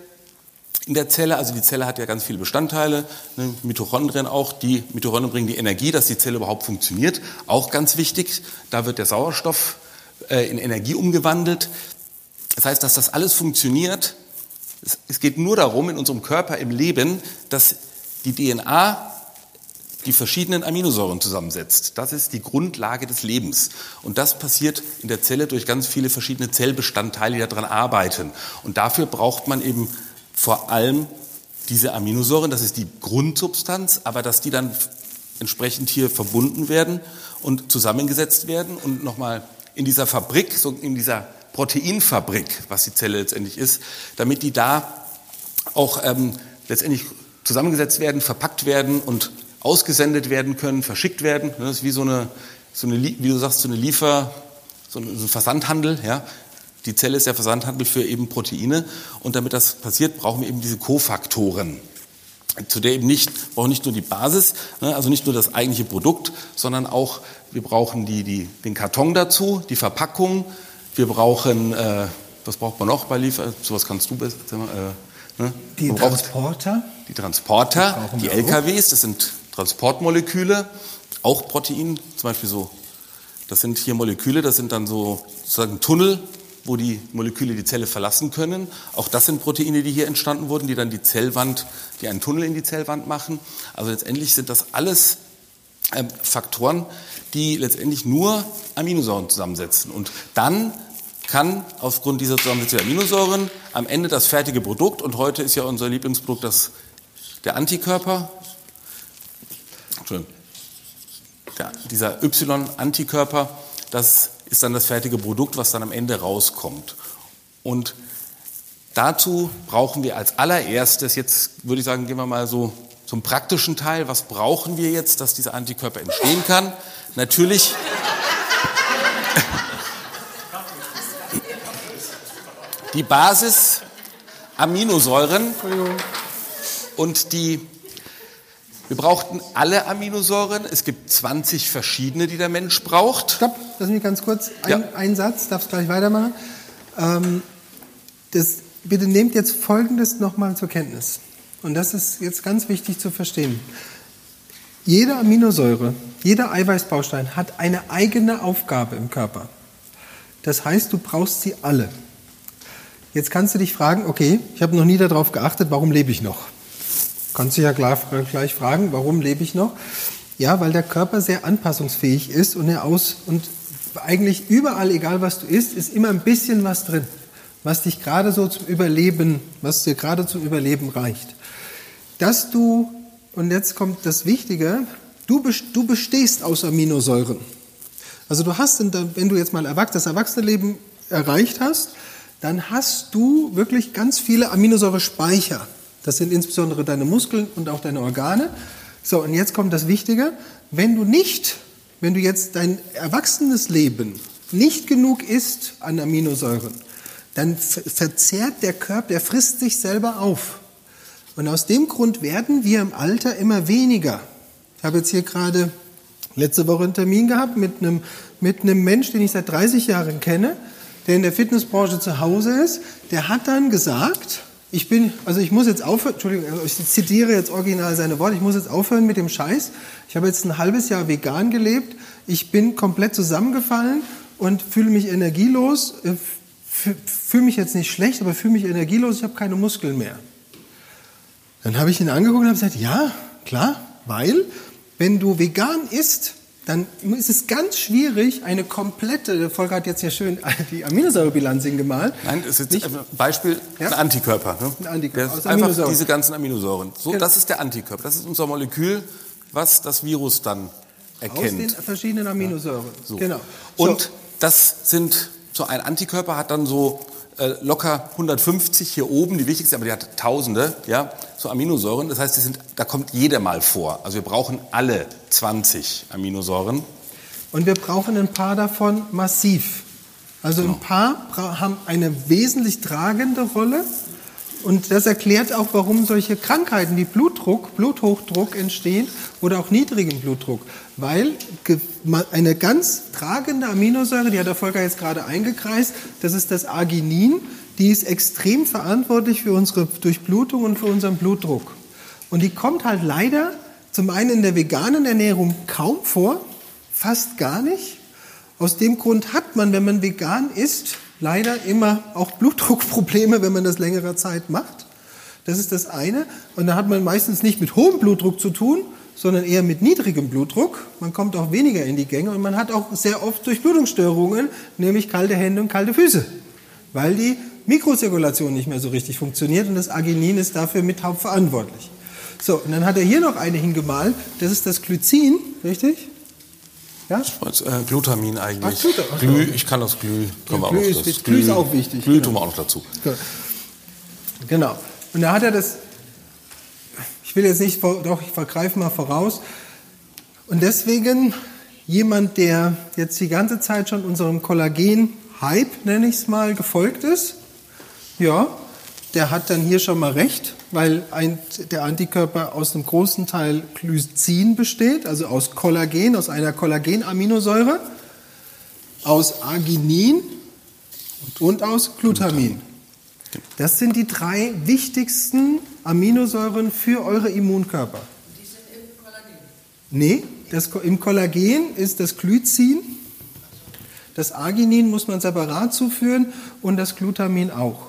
B: in der Zelle. Also die Zelle hat ja ganz viele Bestandteile, ne, Mitochondrien auch. Die Mitochondrien bringen die Energie, dass die Zelle überhaupt funktioniert. Auch ganz wichtig. Da wird der Sauerstoff äh, in Energie umgewandelt. Das heißt, dass das alles funktioniert. Es, es geht nur darum, in unserem Körper, im Leben, dass die DNA die verschiedenen Aminosäuren zusammensetzt. Das ist die Grundlage des Lebens. Und das passiert in der Zelle durch ganz viele verschiedene Zellbestandteile, die daran arbeiten. Und dafür braucht man eben vor allem diese Aminosäuren, das ist die Grundsubstanz, aber dass die dann entsprechend hier verbunden werden und zusammengesetzt werden und nochmal in dieser Fabrik, so in dieser Proteinfabrik, was die Zelle letztendlich ist, damit die da auch ähm, letztendlich zusammengesetzt werden, verpackt werden und ausgesendet werden können, verschickt werden. Das ist wie so eine, so eine wie du sagst, so eine Liefer, so ein Versandhandel, ja, die Zelle ist der Versandhandel für eben Proteine. Und damit das passiert, brauchen wir eben diese Kofaktoren zu der eben nicht, brauchen nicht nur die Basis, ne, also nicht nur das eigentliche Produkt, sondern auch, wir brauchen die, die, den Karton dazu, die Verpackung, wir brauchen, äh, was braucht man noch bei Liefer, sowas kannst du besser,
C: äh, ne? Die Transporter?
B: Die Transporter, die LKWs, das sind Transportmoleküle, auch Protein, zum Beispiel so, das sind hier Moleküle, das sind dann so sozusagen Tunnel, wo die Moleküle die Zelle verlassen können. Auch das sind Proteine, die hier entstanden wurden, die dann die Zellwand, die einen Tunnel in die Zellwand machen. Also letztendlich sind das alles ähm, Faktoren, die letztendlich nur Aminosäuren zusammensetzen. Und dann kann aufgrund dieser Zusammensetzung der Aminosäuren am Ende das fertige Produkt, und heute ist ja unser Lieblingsprodukt das der Antikörper, Entschuldigung, der, dieser Y-Antikörper, das ist dann das fertige Produkt, was dann am Ende rauskommt. Und dazu brauchen wir als allererstes, jetzt würde ich sagen, gehen wir mal so zum praktischen Teil. Was brauchen wir jetzt, dass dieser Antikörper entstehen kann? Natürlich. Die Basis Aminosäuren und die wir brauchten alle Aminosäuren. Es gibt 20 verschiedene, die der Mensch braucht.
A: Stopp, lass mich ganz kurz. Ein, ja. Ein Satz, darfst gleich weitermachen. Ähm, das, bitte nehmt jetzt Folgendes nochmal zur Kenntnis. Und das ist jetzt ganz wichtig zu verstehen. Jede Aminosäure, jeder Eiweißbaustein hat eine eigene Aufgabe im Körper. Das heißt, du brauchst sie alle. Jetzt kannst du dich fragen, okay, ich habe noch nie darauf geachtet, warum lebe ich noch? Kannst du ja gleich fragen, warum lebe ich noch? Ja, weil der Körper sehr anpassungsfähig ist und er aus und eigentlich überall, egal was du isst, ist immer ein bisschen was drin, was dich gerade so zum Überleben, was dir gerade zum Überleben reicht. Dass du, und jetzt kommt das Wichtige, du, du bestehst aus Aminosäuren. Also du hast, wenn du jetzt mal das Erwachsenenleben erreicht hast, dann hast du wirklich ganz viele Aminosäurespeicher. Das sind insbesondere deine Muskeln und auch deine Organe. So, und jetzt kommt das Wichtige. Wenn du nicht, wenn du jetzt dein erwachsenes Leben nicht genug isst an Aminosäuren, dann verzehrt der Körper, der frisst sich selber auf. Und aus dem Grund werden wir im Alter immer weniger. Ich habe jetzt hier gerade letzte Woche einen Termin gehabt mit einem, mit einem Mensch, den ich seit 30 Jahren kenne, der in der Fitnessbranche zu Hause ist. Der hat dann gesagt, ich bin, also ich muss jetzt aufhören, Entschuldigung, also ich zitiere jetzt original seine Worte, ich muss jetzt aufhören mit dem Scheiß. Ich habe jetzt ein halbes Jahr vegan gelebt, ich bin komplett zusammengefallen und fühle mich energielos, äh, fühle mich jetzt nicht schlecht, aber fühle mich energielos, ich habe keine Muskeln mehr. Dann habe ich ihn angeguckt und habe gesagt, ja, klar, weil wenn du vegan isst, dann ist es ganz schwierig, eine komplette, der Volker hat jetzt ja schön die Aminosäurebilanz hingemalt.
B: Nein, das ist jetzt ein Beispiel, ja? ein Antikörper. Ne? Ein Antikörper. Aus einfach diese ganzen Aminosäuren. So, genau. das ist der Antikörper. Das ist unser Molekül, was das Virus dann erkennt.
A: Aus den verschiedenen Aminosäuren. Ja.
B: So. Genau. Und so. das sind, so ein Antikörper hat dann so äh, locker 150 hier oben, die wichtigste, aber die hat Tausende, ja, so Aminosäuren. Das heißt, sind, da kommt jeder mal vor. Also wir brauchen alle 20 Aminosäuren.
A: Und wir brauchen ein paar davon massiv. Also genau. ein paar haben eine wesentlich tragende Rolle. Und das erklärt auch, warum solche Krankheiten wie Blutdruck, Bluthochdruck entstehen oder auch niedrigen Blutdruck. Weil eine ganz tragende Aminosäure, die hat der Volker jetzt gerade eingekreist, das ist das Arginin, die ist extrem verantwortlich für unsere Durchblutung und für unseren Blutdruck. Und die kommt halt leider zum einen in der veganen Ernährung kaum vor, fast gar nicht. Aus dem Grund hat man, wenn man vegan isst, leider immer auch Blutdruckprobleme, wenn man das längere Zeit macht. Das ist das eine. Und da hat man meistens nicht mit hohem Blutdruck zu tun, sondern eher mit niedrigem Blutdruck. Man kommt auch weniger in die Gänge und man hat auch sehr oft Durchblutungsstörungen, nämlich kalte Hände und kalte Füße, weil die Mikrozirkulation nicht mehr so richtig funktioniert und das Arginin ist dafür mit hauptverantwortlich. So, und dann hat er hier noch eine hingemalt, das ist das Glycin, richtig?
B: Ja? Äh, Glutamin eigentlich. Ach, Gluta, Glü, ich kann das Glü.
A: Kommen Glü, ist, das. Glü, Glü ist auch wichtig.
B: Glü genau. tun wir auch noch dazu.
A: Genau. Und da hat er das, ich will jetzt nicht, doch, ich vergreife mal voraus. Und deswegen jemand, der jetzt die ganze Zeit schon unserem Kollagen-Hype, nenne ich es mal, gefolgt ist, ja, der hat dann hier schon mal recht, weil ein, der Antikörper aus einem großen Teil Glycin besteht, also aus Kollagen, aus einer Kollagenaminosäure, aus Arginin und aus Glutamin. Das sind die drei wichtigsten Aminosäuren für eure Immunkörper. Die sind im Kollagen? Nee, das, im Kollagen ist das Glycin, das Arginin muss man separat zuführen und das Glutamin auch.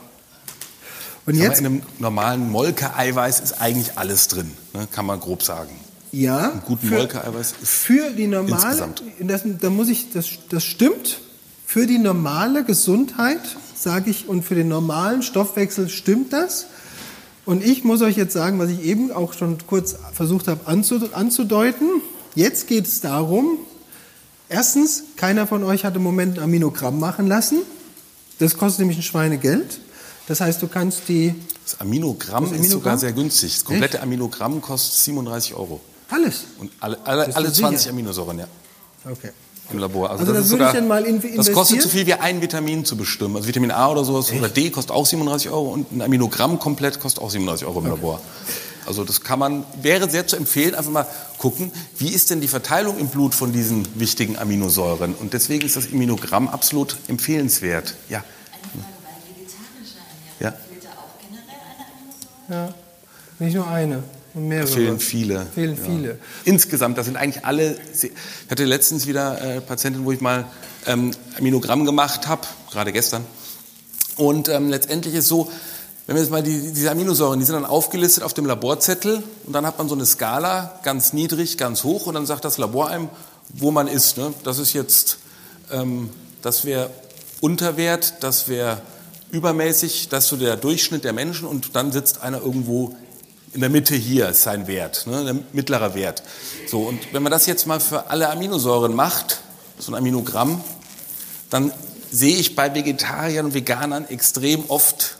B: Und jetzt, in einem normalen Molke-Eiweiß ist eigentlich alles drin, ne, kann man grob sagen.
A: Ja.
B: Im guten Molke-Eiweiß
A: ist Für die normale, das, da muss ich, das, das stimmt. Für die normale Gesundheit, sage ich, und für den normalen Stoffwechsel stimmt das. Und ich muss euch jetzt sagen, was ich eben auch schon kurz versucht habe anzudeuten. Jetzt geht es darum, erstens, keiner von euch hat im Moment ein Aminogramm machen lassen. Das kostet nämlich ein Schweinegeld. Das heißt, du kannst die.
B: Das Aminogramm, das Aminogramm? ist sogar sehr günstig. Das komplette Echt? Aminogramm kostet 37 Euro.
A: Alles?
B: Und alle, alle, alle 20 Aminosäuren, ja.
A: Okay.
B: Im Labor.
A: Also, also das, das würde sogar, ich dann mal investieren.
B: Das kostet so viel wie ein Vitamin zu bestimmen. Also Vitamin A oder sowas Echt? oder D kostet auch 37 Euro und ein Aminogramm komplett kostet auch 37 Euro im okay. Labor. Also das kann man, wäre sehr zu empfehlen, einfach mal gucken, wie ist denn die Verteilung im Blut von diesen wichtigen Aminosäuren. Und deswegen ist das Aminogramm absolut empfehlenswert. Ja. Eine Frage bei vegetarischer Ernährung. Ja. Fehlt da auch
A: generell eine Aminosäure? Ja, nicht nur eine. Mehrere.
B: Fehlen viele.
A: Fehlen ja. viele.
B: Insgesamt, das sind eigentlich alle. Ich hatte letztens wieder äh, Patientin, wo ich mal ähm, Aminogramm gemacht habe, gerade gestern. Und ähm, letztendlich ist so, wenn wir jetzt mal die, diese Aminosäuren, die sind dann aufgelistet auf dem Laborzettel und dann hat man so eine Skala, ganz niedrig, ganz hoch und dann sagt das Labor einem, wo man ist. Ne? Das ist jetzt, ähm, das wäre Unterwert, das wäre übermäßig, das ist so der Durchschnitt der Menschen und dann sitzt einer irgendwo in der Mitte hier ist sein Wert, ne, der mittlere Wert. So, und wenn man das jetzt mal für alle Aminosäuren macht, so ein Aminogramm, dann sehe ich bei Vegetariern und Veganern extrem oft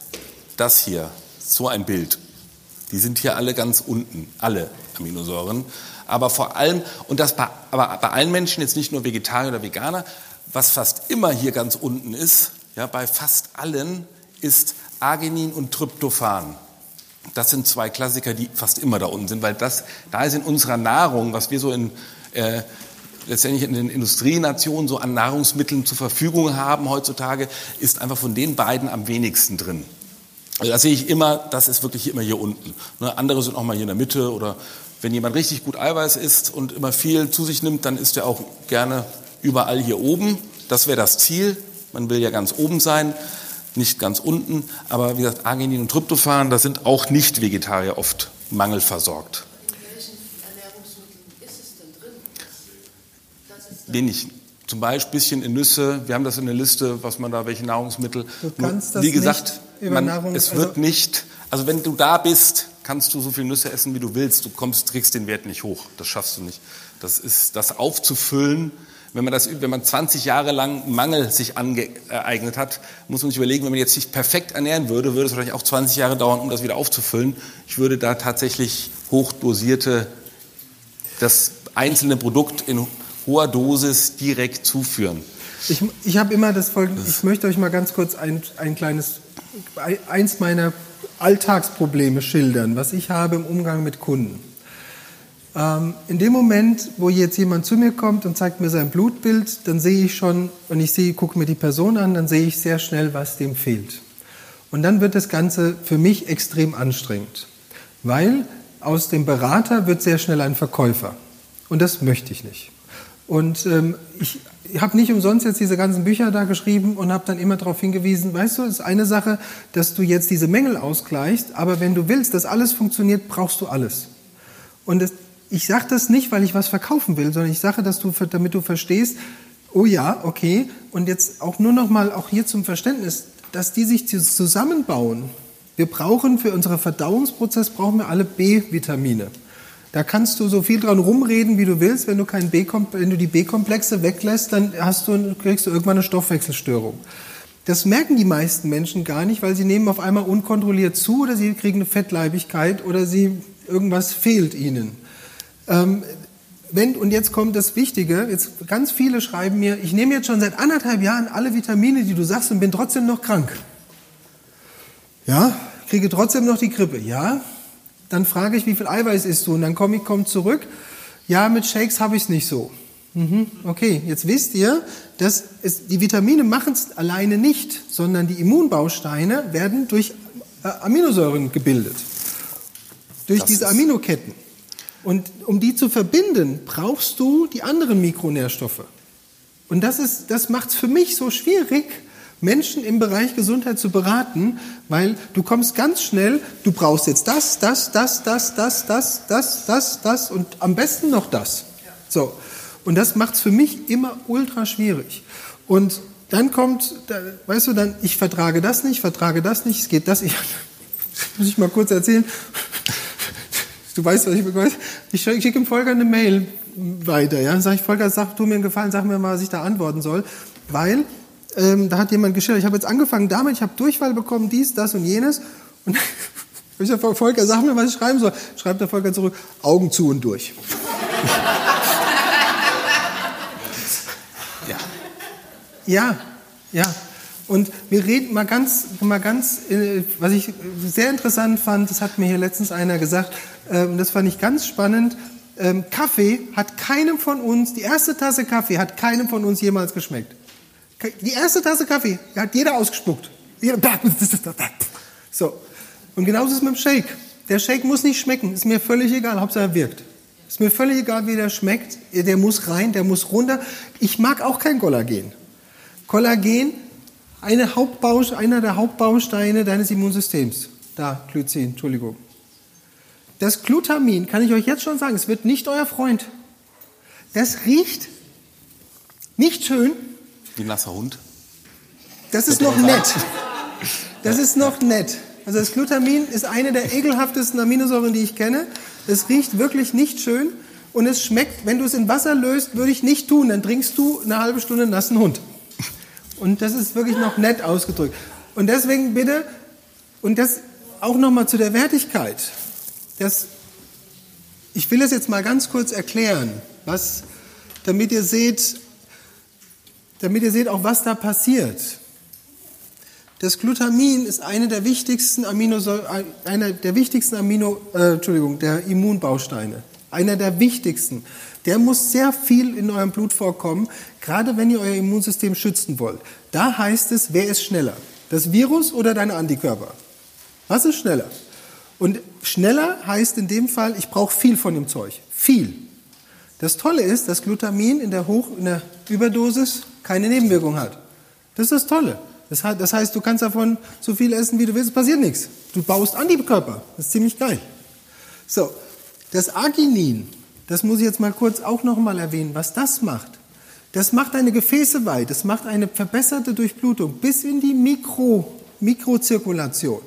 B: das hier, so ein Bild. Die sind hier alle ganz unten, alle Aminosäuren. Aber vor allem, und das bei, aber bei allen Menschen, jetzt nicht nur Vegetarier oder Veganer, was fast immer hier ganz unten ist, ja, bei fast allen, ist Arginin und Tryptophan. Das sind zwei Klassiker, die fast immer da unten sind, weil das, da ist in unserer Nahrung, was wir so in, äh, letztendlich in den Industrienationen so an Nahrungsmitteln zur Verfügung haben heutzutage, ist einfach von den beiden am wenigsten drin. Also das sehe ich immer, das ist wirklich immer hier unten. Ne, andere sind auch mal hier in der Mitte oder wenn jemand richtig gut Eiweiß isst und immer viel zu sich nimmt, dann ist er auch gerne überall hier oben. Das wäre das Ziel. Man will ja ganz oben sein nicht ganz unten. Aber wie gesagt, Arginin und Tryptophan, da sind auch Nicht-Vegetarier oft mangelversorgt. In welchen Ernährungsmitteln ist es denn drin? Das ist Wenig. Zum Beispiel ein bisschen in Nüsse. Wir haben das in der Liste, was man da, welche Nahrungsmittel.
A: Du kannst das
B: wie gesagt,
A: über man, Nahrung,
B: es wird also nicht, also wenn du da bist, kannst du so viel Nüsse essen, wie du willst. Du kommst, kriegst den Wert nicht hoch. Das schaffst du nicht. Das ist, das aufzufüllen, wenn man, das, wenn man 20 Jahre lang Mangel sich angeeignet hat, muss man sich überlegen, wenn man jetzt sich perfekt ernähren würde, würde es wahrscheinlich auch 20 Jahre dauern, um das wieder aufzufüllen. Ich würde da tatsächlich hochdosierte, das einzelne Produkt in hoher Dosis direkt zuführen.
A: Ich, ich habe immer das folgende, ich möchte euch mal ganz kurz ein, ein kleines, eins meiner Alltagsprobleme schildern, was ich habe im Umgang mit Kunden. Ähm, in dem Moment, wo jetzt jemand zu mir kommt und zeigt mir sein Blutbild, dann sehe ich schon, und ich sehe, gucke mir die Person an, dann sehe ich sehr schnell, was dem fehlt. Und dann wird das Ganze für mich extrem anstrengend, weil aus dem Berater wird sehr schnell ein Verkäufer. Und das möchte ich nicht. Und ähm, ich, habe nicht umsonst jetzt diese ganzen Bücher da geschrieben und habe dann immer darauf hingewiesen, weißt du, es ist eine Sache, dass du jetzt diese Mängel ausgleichst, aber wenn du willst, dass alles funktioniert, brauchst du alles. Und das, ich sage das nicht, weil ich was verkaufen will, sondern ich sage, dass damit du verstehst, oh ja, okay, und jetzt auch nur noch mal auch hier zum Verständnis, dass die sich zusammenbauen. Wir brauchen für unseren Verdauungsprozess brauchen wir alle B-Vitamine. Da kannst du so viel dran rumreden, wie du willst. Wenn du, kein B wenn du die B-Komplexe weglässt, dann hast du, kriegst du irgendwann eine Stoffwechselstörung. Das merken die meisten Menschen gar nicht, weil sie nehmen auf einmal unkontrolliert zu oder sie kriegen eine Fettleibigkeit oder sie, irgendwas fehlt ihnen. Ähm, wenn, und jetzt kommt das Wichtige, jetzt ganz viele schreiben mir, ich nehme jetzt schon seit anderthalb Jahren alle Vitamine, die du sagst und bin trotzdem noch krank. Ja, kriege trotzdem noch die Grippe. Ja, dann frage ich, wie viel Eiweiß isst du? Und dann komme ich komm zurück, ja, mit Shakes habe ich es nicht so. Mhm, okay, jetzt wisst ihr, dass es, die Vitamine machen es alleine nicht, sondern die Immunbausteine werden durch äh, Aminosäuren gebildet. Durch das diese Aminoketten. Und um die zu verbinden, brauchst du die anderen Mikronährstoffe. Und das, das macht es für mich so schwierig, Menschen im Bereich Gesundheit zu beraten, weil du kommst ganz schnell, du brauchst jetzt das, das, das, das, das, das, das, das, das und am besten noch das. So. Und das macht es für mich immer ultra schwierig. Und dann kommt, weißt du, dann, ich vertrage das nicht, vertrage das nicht, es geht das, ich, muss ich mal kurz erzählen. Du weißt, was ich bekomme. Ich schicke dem Volker eine Mail weiter. Ja? Dann sage ich, Volker, sag, tu mir einen Gefallen, sag mir mal, was ich da antworten soll. Weil ähm, da hat jemand geschildert, ich habe jetzt angefangen damit, ich habe Durchfall bekommen, dies, das und jenes. Und ich sage, Volker, sag mir, was ich schreiben soll. Schreibt der Volker zurück, Augen zu und durch. ja. Ja, ja. Und wir reden mal ganz, mal ganz, äh, was ich sehr interessant fand, das hat mir hier letztens einer gesagt, und das fand ich ganz spannend. Ähm, Kaffee hat keinem von uns, die erste Tasse Kaffee hat keinem von uns jemals geschmeckt. Die erste Tasse Kaffee hat jeder ausgespuckt. So. Und genauso ist es mit dem Shake. Der Shake muss nicht schmecken, ist mir völlig egal, Hauptsache er wirkt. Ist mir völlig egal, wie der schmeckt. Der muss rein, der muss runter. Ich mag auch kein Kollagen. Kollagen, eine einer der Hauptbausteine deines Immunsystems. Da, Glycin, Entschuldigung. Das Glutamin, kann ich euch jetzt schon sagen, es wird nicht euer Freund. Das riecht nicht schön.
B: Wie ein nasser Hund.
A: Das ist noch nett. Das ist noch nett. Also das Glutamin ist eine der ekelhaftesten Aminosäuren, die ich kenne. Es riecht wirklich nicht schön und es schmeckt, wenn du es in Wasser löst, würde ich nicht tun, dann trinkst du eine halbe Stunde nassen Hund. Und das ist wirklich noch nett ausgedrückt. Und deswegen bitte, und das auch nochmal zu der Wertigkeit. Das, ich will es jetzt mal ganz kurz erklären, was, damit ihr seht, damit ihr seht auch, was da passiert. Das Glutamin ist eine der wichtigsten Aminosäuren, einer der wichtigsten Amino, äh, Entschuldigung, der Immunbausteine. Einer der wichtigsten. Der muss sehr viel in eurem Blut vorkommen, gerade wenn ihr euer Immunsystem schützen wollt. Da heißt es, wer ist schneller? Das Virus oder deine Antikörper? Was ist schneller? Und schneller heißt in dem Fall, ich brauche viel von dem Zeug. Viel. Das Tolle ist, dass Glutamin in der, Hoch-, in der Überdosis keine Nebenwirkung hat. Das ist das Tolle. Das heißt, du kannst davon so viel essen, wie du willst, passiert nichts. Du baust Antikörper. Das ist ziemlich geil. So, das Arginin, das muss ich jetzt mal kurz auch nochmal erwähnen, was das macht. Das macht deine Gefäße weit, das macht eine verbesserte Durchblutung bis in die Mikro, Mikrozirkulation.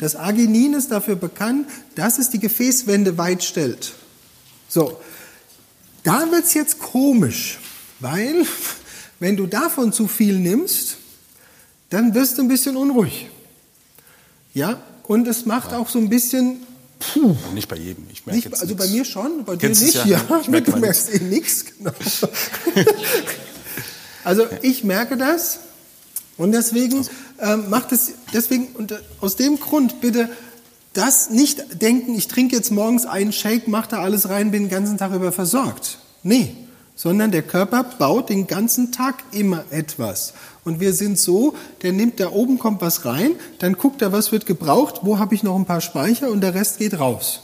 A: Das Arginin ist dafür bekannt, dass es die Gefäßwände weit stellt. So, da wird es jetzt komisch, weil wenn du davon zu viel nimmst, dann wirst du ein bisschen unruhig. Ja, und es macht auch so ein bisschen.
B: Puh, nicht bei jedem. Ich merke
A: nicht,
B: jetzt
A: also
B: nix.
A: bei mir schon, bei
B: Kennst
A: dir nicht.
B: ja.
A: Ja,
B: Ich merke
A: du merkst eh nichts. Genau. also ich merke das und deswegen ähm, macht es deswegen und äh, aus dem Grund bitte das nicht denken, ich trinke jetzt morgens einen Shake, mache da alles rein, bin den ganzen Tag über versorgt. Nee, sondern der Körper baut den ganzen Tag immer etwas. Und wir sind so, der nimmt, da oben kommt was rein, dann guckt er, was wird gebraucht, wo habe ich noch ein paar Speicher und der Rest geht raus.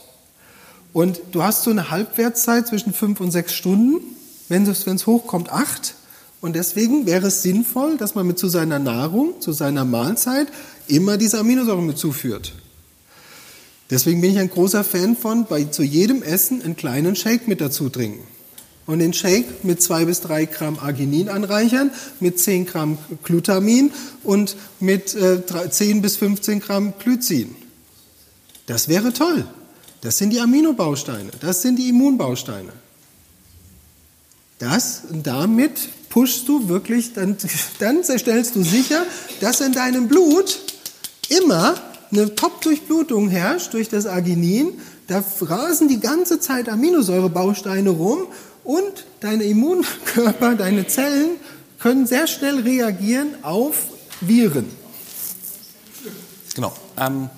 A: Und du hast so eine Halbwertszeit zwischen fünf und sechs Stunden, wenn es, wenn es hochkommt, acht. Und deswegen wäre es sinnvoll, dass man mit zu seiner Nahrung, zu seiner Mahlzeit immer diese Aminosäuren mit zuführt. Deswegen bin ich ein großer Fan von, bei zu jedem Essen einen kleinen Shake mit dazu trinken und den Shake mit zwei bis drei Gramm Arginin anreichern, mit 10 Gramm Glutamin und mit äh, 10 bis 15 Gramm Glycin. Das wäre toll. Das sind die Aminobausteine, das sind die Immunbausteine. Das und damit pushst du wirklich, dann, dann stellst du sicher, dass in deinem Blut immer eine Top-Durchblutung herrscht durch das Arginin. Da rasen die ganze Zeit Aminosäurebausteine rum und deine Immunkörper, deine Zellen können sehr schnell reagieren auf Viren.
B: Genau. Ähm,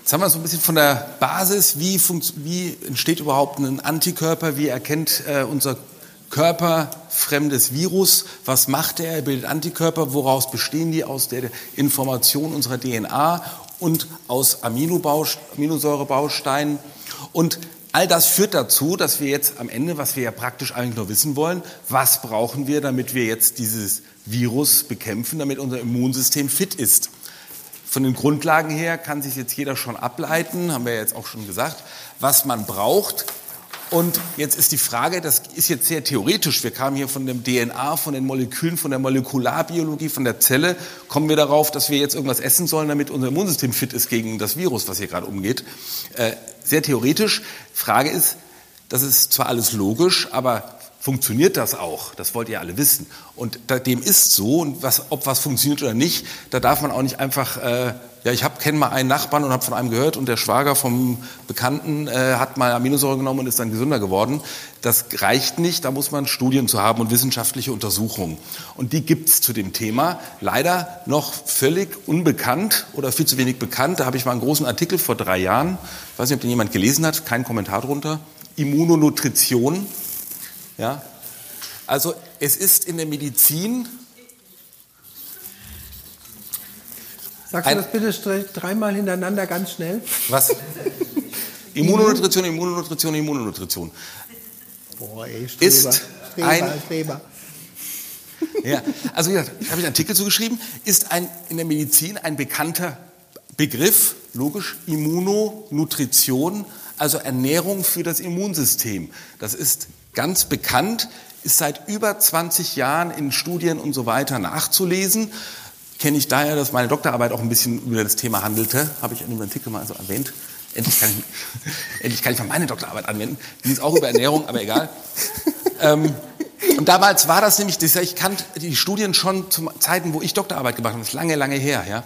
B: jetzt haben wir so ein bisschen von der Basis, wie, wie entsteht überhaupt ein Antikörper, wie erkennt äh, unser Körper fremdes Virus, was macht er, er bildet Antikörper, woraus bestehen die? Aus der Information unserer DNA und aus Aminosäurebausteinen. Und All das führt dazu, dass wir jetzt am Ende, was wir ja praktisch eigentlich nur wissen wollen, was brauchen wir, damit wir jetzt dieses Virus bekämpfen, damit unser Immunsystem fit ist. Von den Grundlagen her kann sich jetzt jeder schon ableiten, haben wir jetzt auch schon gesagt, was man braucht, Und jetzt ist die Frage, das ist jetzt sehr theoretisch, wir kamen hier von dem DNA, von den Molekülen, von der Molekularbiologie, von der Zelle, kommen wir darauf, dass wir jetzt irgendwas essen sollen, damit unser Immunsystem fit ist gegen das Virus, was hier gerade umgeht. Äh, sehr theoretisch. Frage ist, das ist zwar alles logisch, aber funktioniert das auch? Das wollt ihr alle wissen. Und dem ist so. Und was, ob was funktioniert oder nicht, da darf man auch nicht einfach, äh, ja, ich kenne mal einen Nachbarn und habe von einem gehört und der Schwager vom Bekannten äh, hat mal Aminosäure genommen und ist dann gesünder geworden. Das reicht nicht, da muss man Studien zu haben und wissenschaftliche Untersuchungen. Und die gibt's zu dem Thema. Leider noch völlig unbekannt oder viel zu wenig bekannt. Da habe ich mal einen großen Artikel vor drei Jahren, ich weiß nicht, ob den jemand gelesen hat, kein Kommentar drunter. Immunonutrition ja? Also es ist in der Medizin.
C: Sagst du das bitte dreimal hintereinander ganz schnell?
B: Was? Immunonutrition, Immunonutrition, Immunonutrition.
C: Boah, ey,
B: Streber, ist
C: Streber,
B: ein,
C: Streber.
B: Ja, also wie gesagt, habe ich einen Artikel zugeschrieben, ist ein, in der Medizin ein bekannter Begriff, logisch, Immunonutrition, also Ernährung für das Immunsystem. Das ist ganz bekannt, ist seit über 20 Jahren in Studien und so weiter nachzulesen. Kenne ich daher, dass meine Doktorarbeit auch ein bisschen über das Thema handelte, habe ich in dem Artikel mal so erwähnt. Endlich kann, ich, endlich kann ich mal meine Doktorarbeit anwenden. Die ist auch über Ernährung, aber egal. Ähm, und damals war das nämlich, ich kannte die Studien schon zu Zeiten, wo ich Doktorarbeit gemacht habe, das ist lange, lange her. Ja.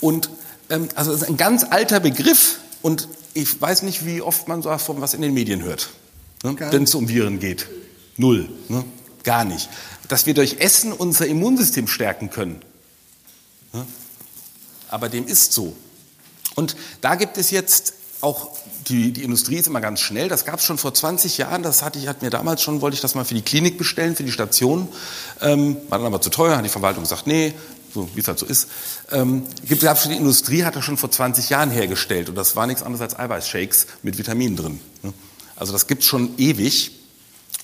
B: Und ähm, also das ist ein ganz alter Begriff und ich weiß nicht, wie oft man so was in den Medien hört ne, wenn es um Viren geht. Null, ne, gar nicht. Dass wir durch Essen unser Immunsystem stärken können. Ne, aber dem ist so. Und da gibt es jetzt auch, die, die Industrie ist immer ganz schnell, das gab es schon vor 20 Jahren, das hatte ich, hat mir damals schon, wollte ich das mal für die Klinik bestellen, für die Station, ähm, war dann aber zu teuer, hat die Verwaltung gesagt, nee, so wie es halt so ist. Ähm, gibt es die Industrie, hat das schon vor 20 Jahren hergestellt und das war nichts anderes als Eiweißshakes mit Vitaminen drin. Ne? Also das gibt es schon ewig.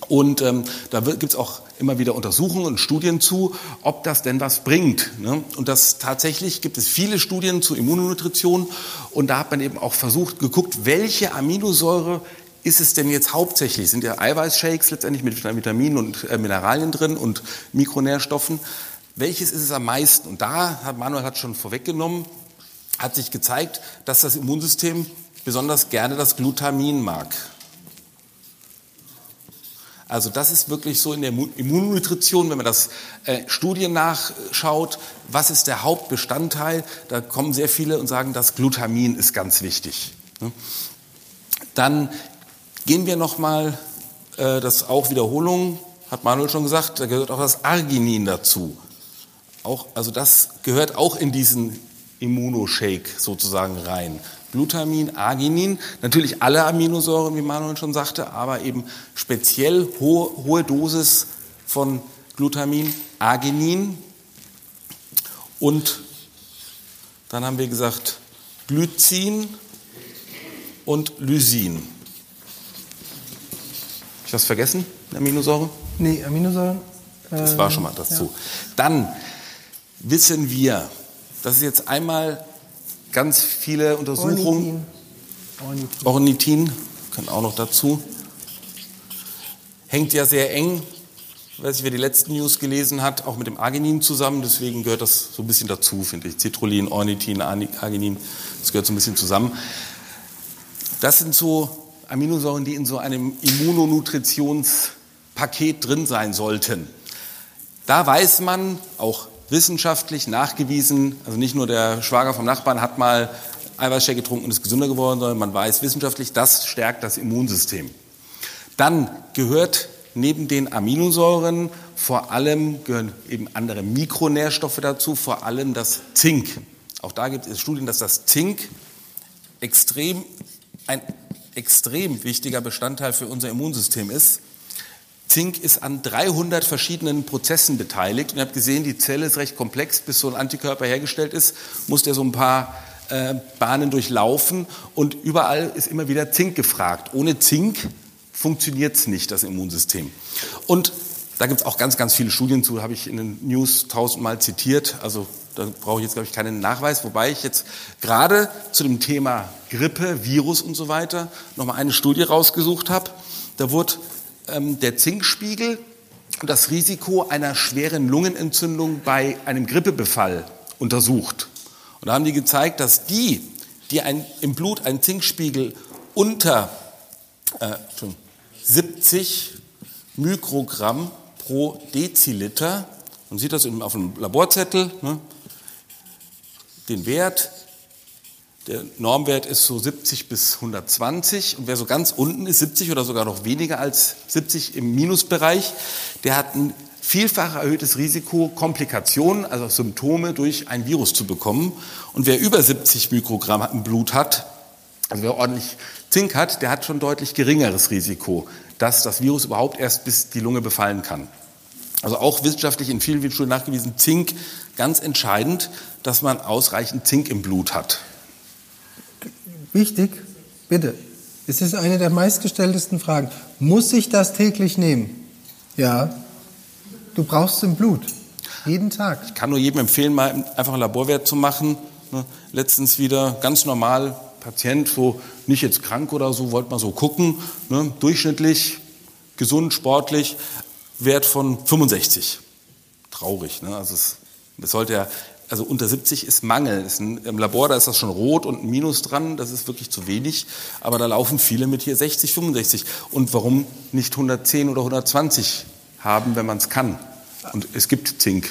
B: Und ähm, da gibt es auch immer wieder Untersuchungen und Studien zu, ob das denn was bringt. Ne? Und das tatsächlich gibt es viele Studien zu Immunonutrition. Und da hat man eben auch versucht, geguckt, welche Aminosäure ist es denn jetzt hauptsächlich? Sind ja Eiweißshakes letztendlich mit Vitaminen und äh, Mineralien drin und Mikronährstoffen. Welches ist es am meisten? Und da hat Manuel hat schon vorweggenommen, hat sich gezeigt, dass das Immunsystem besonders gerne das Glutamin mag. Also das ist wirklich so in der Immunnutrition, wenn man das äh, Studien nachschaut, was ist der Hauptbestandteil, da kommen sehr viele und sagen, das Glutamin ist ganz wichtig. Ne? Dann gehen wir nochmal, äh, das auch Wiederholung, hat Manuel schon gesagt, da gehört auch das Arginin dazu. Auch, also das gehört auch in diesen Immunoshake sozusagen rein. Glutamin, Arginin, natürlich alle Aminosäuren, wie Manuel schon sagte, aber eben speziell hohe, hohe Dosis von Glutamin, Arginin und dann haben wir gesagt Glycin und Lysin. Ich was vergessen? Aminosäure?
C: Nee, Aminosäuren.
B: Das war schon mal dazu. Ja. Dann wissen wir, das ist jetzt einmal ganz viele Untersuchungen. Ornithin. Ornithin, kann auch noch dazu. Hängt ja sehr eng, weiß ich, wer die letzten News gelesen hat, auch mit dem Arginin zusammen. Deswegen gehört das so ein bisschen dazu, finde ich. Citrullin, Ornithin, Arginin, das gehört so ein bisschen zusammen. Das sind so Aminosäuren, die in so einem Immunonutritionspaket drin sein sollten. Da weiß man, auch wissenschaftlich nachgewiesen, also nicht nur der Schwager vom Nachbarn hat mal Eiweißshake getrunken und ist gesünder geworden, sondern man weiß wissenschaftlich, das stärkt das Immunsystem. Dann gehört neben den Aminosäuren vor allem gehören eben andere Mikronährstoffe dazu, vor allem das Zink. Auch da gibt es Studien, dass das Zink extrem, ein extrem wichtiger Bestandteil für unser Immunsystem ist. Zink ist an 300 verschiedenen Prozessen beteiligt. Und ihr habt gesehen, die Zelle ist recht komplex. Bis so ein Antikörper hergestellt ist, muss der so ein paar äh, Bahnen durchlaufen. Und überall ist immer wieder Zink gefragt. Ohne Zink funktioniert es nicht, das Immunsystem. Und da gibt es auch ganz, ganz viele Studien zu, habe ich in den News tausendmal zitiert. Also da brauche ich jetzt, glaube ich, keinen Nachweis. Wobei ich jetzt gerade zu dem Thema Grippe, Virus und so weiter nochmal eine Studie rausgesucht habe Da wurde der Zinkspiegel und das Risiko einer schweren Lungenentzündung bei einem Grippebefall untersucht. Und da haben die gezeigt, dass die, die ein, im Blut einen Zinkspiegel unter äh, 70 Mikrogramm pro Deziliter, man sieht das auf dem Laborzettel, ne, den Wert, der Normwert ist so 70 bis 120 und wer so ganz unten ist, 70 oder sogar noch weniger als 70 im Minusbereich, der hat ein vielfach erhöhtes Risiko, Komplikationen, also Symptome durch ein Virus zu bekommen. Und wer über 70 Mikrogramm im Blut hat, also wer ordentlich Zink hat, der hat schon deutlich geringeres Risiko, dass das Virus überhaupt erst bis die Lunge befallen kann. Also auch wissenschaftlich in vielen, Studien nachgewiesen, Zink ganz entscheidend, dass man ausreichend Zink im Blut hat.
A: Wichtig, bitte. Es ist eine der meistgestelltesten Fragen. Muss ich das täglich nehmen? Ja. Du brauchst es im Blut. Jeden Tag.
B: Ich kann nur jedem empfehlen, mal einfach einen Laborwert zu machen. Ne, letztens wieder ganz normal, Patient, so nicht jetzt krank oder so, wollte mal so gucken. Ne, durchschnittlich, gesund, sportlich, Wert von 65. Traurig. Ne? Also es, es sollte ja also unter 70 ist Mangel. Ist ein, Im Labor, da ist das schon rot und ein Minus dran, das ist wirklich zu wenig. Aber da laufen viele mit hier 60, 65. Und warum nicht 110 oder 120 haben, wenn man es kann? Und es gibt Zink,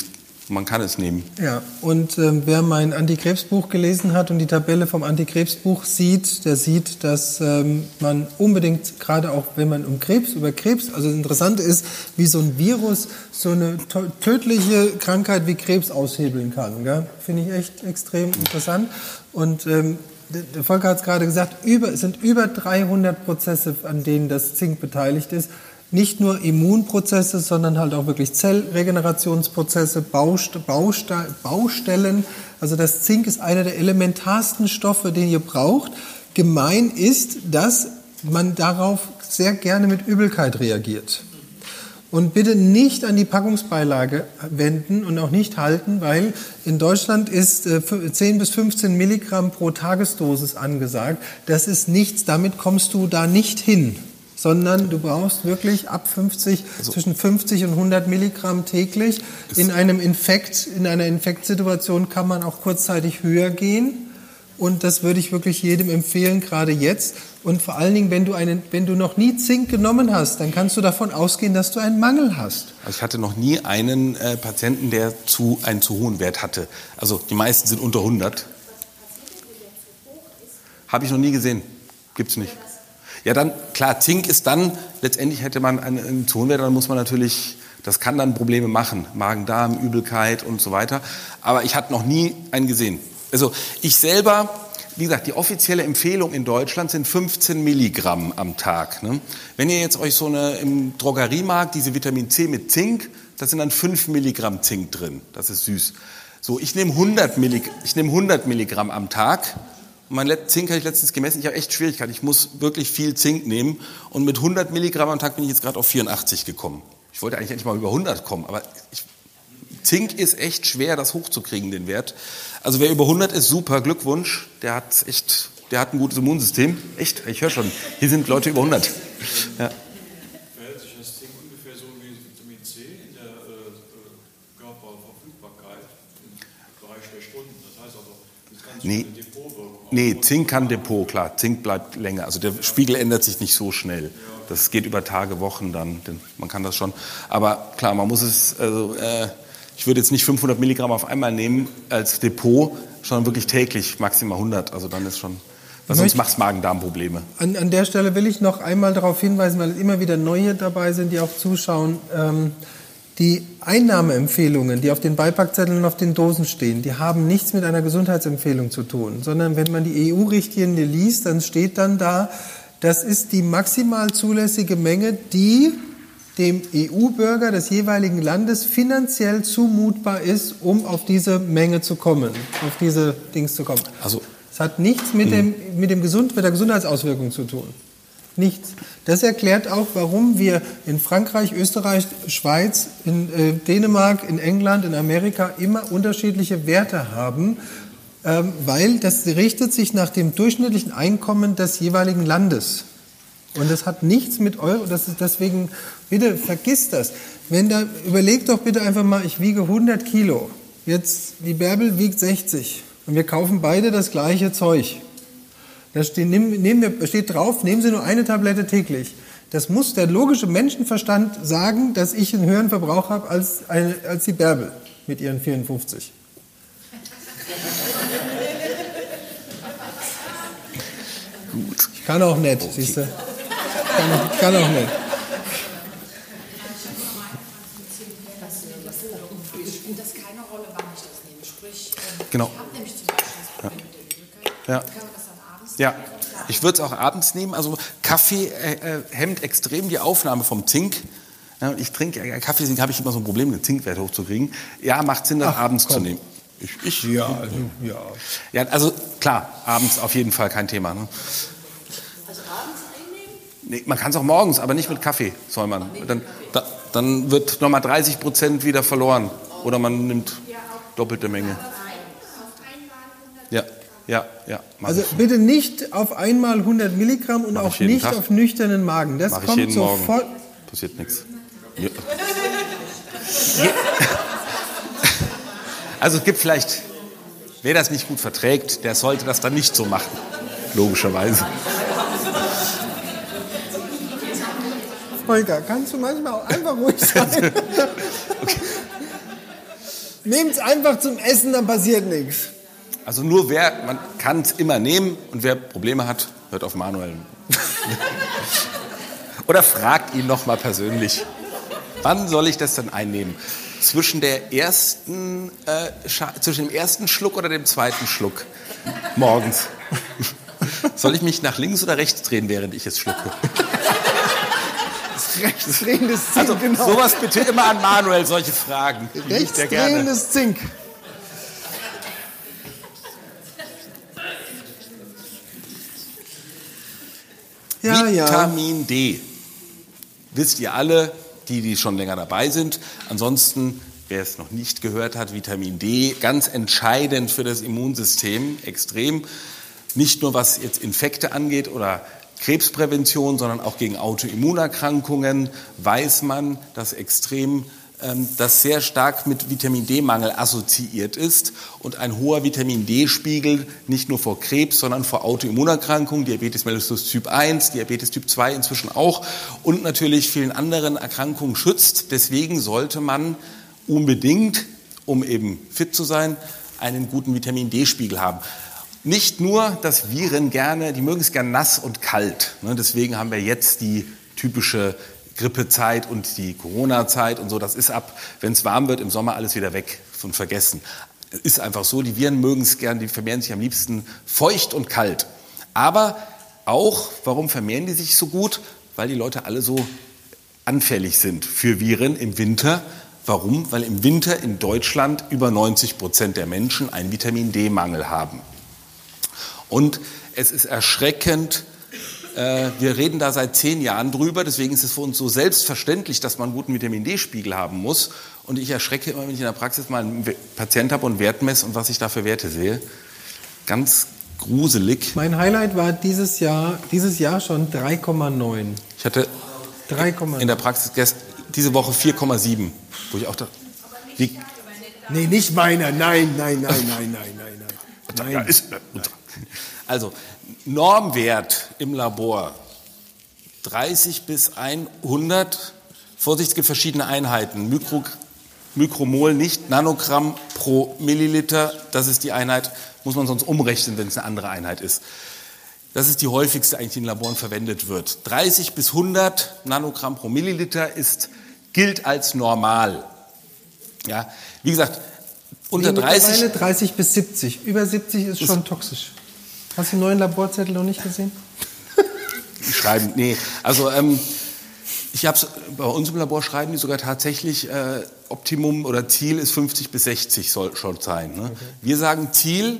B: man kann es nehmen.
A: Ja, und äh, wer mein Antikrebsbuch gelesen hat und die Tabelle vom Antikrebsbuch sieht, der sieht, dass ähm, man unbedingt, gerade auch wenn man um Krebs, über Krebs, also das Interessante ist, wie so ein Virus so eine tödliche Krankheit wie Krebs aushebeln kann. Finde ich echt extrem interessant. Und ähm, der Volker hat es gerade gesagt, über, es sind über 300 Prozesse, an denen das Zink beteiligt ist nicht nur Immunprozesse, sondern halt auch wirklich Zellregenerationsprozesse, Baustellen. Also das Zink ist einer der elementarsten Stoffe, den ihr braucht. Gemein ist, dass man darauf sehr gerne mit Übelkeit reagiert. Und bitte nicht an die Packungsbeilage wenden und auch nicht halten, weil in Deutschland ist 10 äh, bis 15 Milligramm pro Tagesdosis angesagt. Das ist nichts, damit kommst du da nicht hin sondern du brauchst wirklich ab 50, also, zwischen 50 und 100 Milligramm täglich. In einem Infekt, in einer Infektsituation kann man auch kurzzeitig höher gehen. Und das würde ich wirklich jedem empfehlen, gerade jetzt. Und vor allen Dingen, wenn du, einen, wenn du noch nie Zink genommen hast, dann kannst du davon ausgehen, dass du einen Mangel hast.
B: Also ich hatte noch nie einen äh, Patienten, der zu, einen zu hohen Wert hatte. Also die meisten sind unter 100. Habe ich noch nie gesehen. Gibt es nicht. Ja, dann, klar, Zink ist dann, letztendlich hätte man einen zu Wert, dann muss man natürlich, das kann dann Probleme machen. Magen-Darm, Übelkeit und so weiter. Aber ich hatte noch nie einen gesehen. Also ich selber, wie gesagt, die offizielle Empfehlung in Deutschland sind 15 Milligramm am Tag. Ne? Wenn ihr jetzt euch so eine im Drogeriemarkt, diese Vitamin C mit Zink, da sind dann 5 Milligramm Zink drin. Das ist süß. So, ich nehme 100, Millig ich nehme 100 Milligramm am Tag mein Zink habe ich letztens gemessen. Ich habe echt Schwierigkeiten. Ich muss wirklich viel Zink nehmen. Und mit 100 Milligramm am Tag bin ich jetzt gerade auf 84 gekommen. Ich wollte eigentlich endlich mal über 100 kommen, aber ich, Zink ist echt schwer, das hochzukriegen, den Wert. Also wer über 100 ist, super, Glückwunsch. Der hat echt, der hat ein gutes Immunsystem. Echt, ich höre schon, hier sind Leute über 100. Ja. Nee, nee, Zink kann Depot, klar. Zink bleibt länger. Also der Spiegel ändert sich nicht so schnell. Das geht über Tage, Wochen dann. Man kann das schon. Aber klar, man muss es, also, äh, ich würde jetzt nicht 500 Milligramm auf einmal nehmen als Depot, sondern wirklich täglich, maximal 100. Also dann ist schon, weil sonst macht es Magen-Darm-Probleme.
A: An, an, der Stelle will ich noch einmal darauf hinweisen, weil immer wieder neue dabei sind, die auch zuschauen. Ähm, die Einnahmeempfehlungen, die auf den Beipackzetteln und auf den Dosen stehen, die haben nichts mit einer Gesundheitsempfehlung zu tun, sondern wenn man die EU-Richtlinie liest, dann steht dann da, das ist die maximal zulässige Menge, die dem EU-Bürger des jeweiligen Landes finanziell zumutbar ist, um auf diese Menge zu kommen, auf diese Dings zu kommen. Also es hat nichts mit, dem, mit, dem Gesund, mit der Gesundheitsauswirkung zu tun. Nichts. Das erklärt auch, warum wir in Frankreich, Österreich, Schweiz, in äh, Dänemark, in England, in Amerika immer unterschiedliche Werte haben, ähm, weil das richtet sich nach dem durchschnittlichen Einkommen des jeweiligen Landes. Und das hat nichts mit Euro, das ist deswegen, bitte vergiss das. Wenn da, überleg doch bitte einfach mal, ich wiege 100 Kilo. Jetzt, die Bärbel wiegt 60. Und wir kaufen beide das gleiche Zeug. Da steht, nehmen, nehmen wir, steht drauf, nehmen Sie nur eine Tablette täglich. Das muss der logische Menschenverstand sagen, dass ich einen höheren Verbrauch habe als, eine, als die Bärbel mit ihren 54.
B: Gut.
A: Ich kann auch nicht, siehst du? Kann, auch- kann auch nicht.
D: spielt das keine Rolle, wann ich das nehme. Sprich, ähm,
B: Genau.
D: ich habe nämlich zum Beispiel das Problem mit der Übelkeit.
B: Ja. Ja, ich würde es auch abends nehmen. Also Kaffee äh, äh, hemmt extrem die Aufnahme vom Zink. Ja, ich trinke äh, Kaffee, deswegen habe ich immer so ein Problem, den Zinkwert hochzukriegen. Ja, macht Sinn, das
A: Ach,
B: abends zu
A: komm.
B: nehmen. Ich, ich,
A: Ja, also, ja.
B: ja, also klar, abends auf jeden Fall kein Thema. Ne?
D: Also abends einnehmen?
B: Nee, man kann es auch morgens, aber nicht mit Kaffee, soll man. Dann, da, dann wird nochmal 30 Prozent wieder verloren. Oder man nimmt doppelte Menge. Ja, ja,
A: Also
B: ich.
A: bitte nicht auf einmal 100 Milligramm und
B: Mach
A: auch nicht
B: Tag.
A: auf nüchternen Magen. Das
B: Mach
A: kommt sofort.
B: Passiert nichts. Ja. Also es gibt vielleicht, wer das nicht gut verträgt, der sollte das dann nicht so machen. Logischerweise.
A: Holger, kannst du manchmal auch einfach ruhig sein? Nehmt's einfach zum Essen, dann passiert nichts.
B: Also nur wer, man kann es immer nehmen und wer Probleme hat, hört auf Manuel. Oder fragt ihn noch mal persönlich. Wann soll ich das denn einnehmen? Zwischen, der ersten, äh, zwischen dem ersten Schluck oder dem zweiten Schluck morgens? Soll ich mich nach links oder rechts drehen, während ich es schlucke?
A: Rechtsdrehendes Zink,
B: Also
A: genau.
B: sowas bitte immer an Manuel, solche Fragen. Gerne.
A: Rechtsdrehendes Zink. Ja, ja.
B: Vitamin D. Wisst ihr alle, die, die schon länger dabei sind. Ansonsten, wer es noch nicht gehört hat, Vitamin D, ganz entscheidend für das Immunsystem, extrem. Nicht nur was jetzt Infekte angeht oder Krebsprävention, sondern auch gegen Autoimmunerkrankungen weiß man, dass extrem das sehr stark mit Vitamin D-Mangel assoziiert ist und ein hoher Vitamin D-Spiegel nicht nur vor Krebs, sondern vor Autoimmunerkrankungen, Diabetes mellitus Typ 1, Diabetes Typ 2 inzwischen auch und natürlich vielen anderen Erkrankungen schützt. Deswegen sollte man unbedingt, um eben fit zu sein, einen guten Vitamin D-Spiegel haben. Nicht nur, dass Viren gerne, die mögen es gerne nass und kalt. Ne? Deswegen haben wir jetzt die typische Grippezeit und die Corona-Zeit und so. Das ist ab, wenn es warm wird, im Sommer alles wieder weg und vergessen. Ist einfach so. Die Viren mögen es gern, die vermehren sich am liebsten feucht und kalt. Aber auch, warum vermehren die sich so gut? Weil die Leute alle so anfällig sind für Viren im Winter. Warum? Weil im Winter in Deutschland über 90 Prozent der Menschen einen Vitamin D-Mangel haben. Und es ist erschreckend, wir reden da seit zehn Jahren drüber, deswegen ist es für uns so selbstverständlich, dass man einen guten Vitamin D-Spiegel haben muss. Und ich erschrecke immer, wenn ich in der Praxis mal einen Patient habe und Wert messe und was ich da für Werte sehe. Ganz gruselig.
A: Mein Highlight war dieses Jahr, dieses Jahr schon 3,9.
B: Ich hatte
A: 3,9.
B: in der Praxis gest- diese Woche 4,7, wo ich auch da, wie,
C: Nee, nicht meiner. Nein, nein, nein, nein, nein, nein, nein.
B: Ja, ist, also Normwert im Labor 30 bis 100. Vorsicht, es gibt verschiedene Einheiten. Mikro, Mikromol nicht, Nanogramm pro Milliliter. Das ist die Einheit, muss man sonst umrechnen, wenn es eine andere Einheit ist. Das ist die häufigste eigentlich, die in Laboren verwendet wird. 30 bis 100 Nanogramm pro Milliliter ist, gilt als normal. Ja, wie gesagt, unter
A: Nee, mittlerweile
B: 30
A: 30 bis 70. Über 70 ist schon toxisch. Hast du den neuen Laborzettel noch nicht gesehen?
B: schreiben. Nee, also ähm, ich habe bei uns im Labor schreiben die sogar tatsächlich äh, Optimum oder Ziel ist 50 bis 60 soll schon sein. Ne? Wir sagen Ziel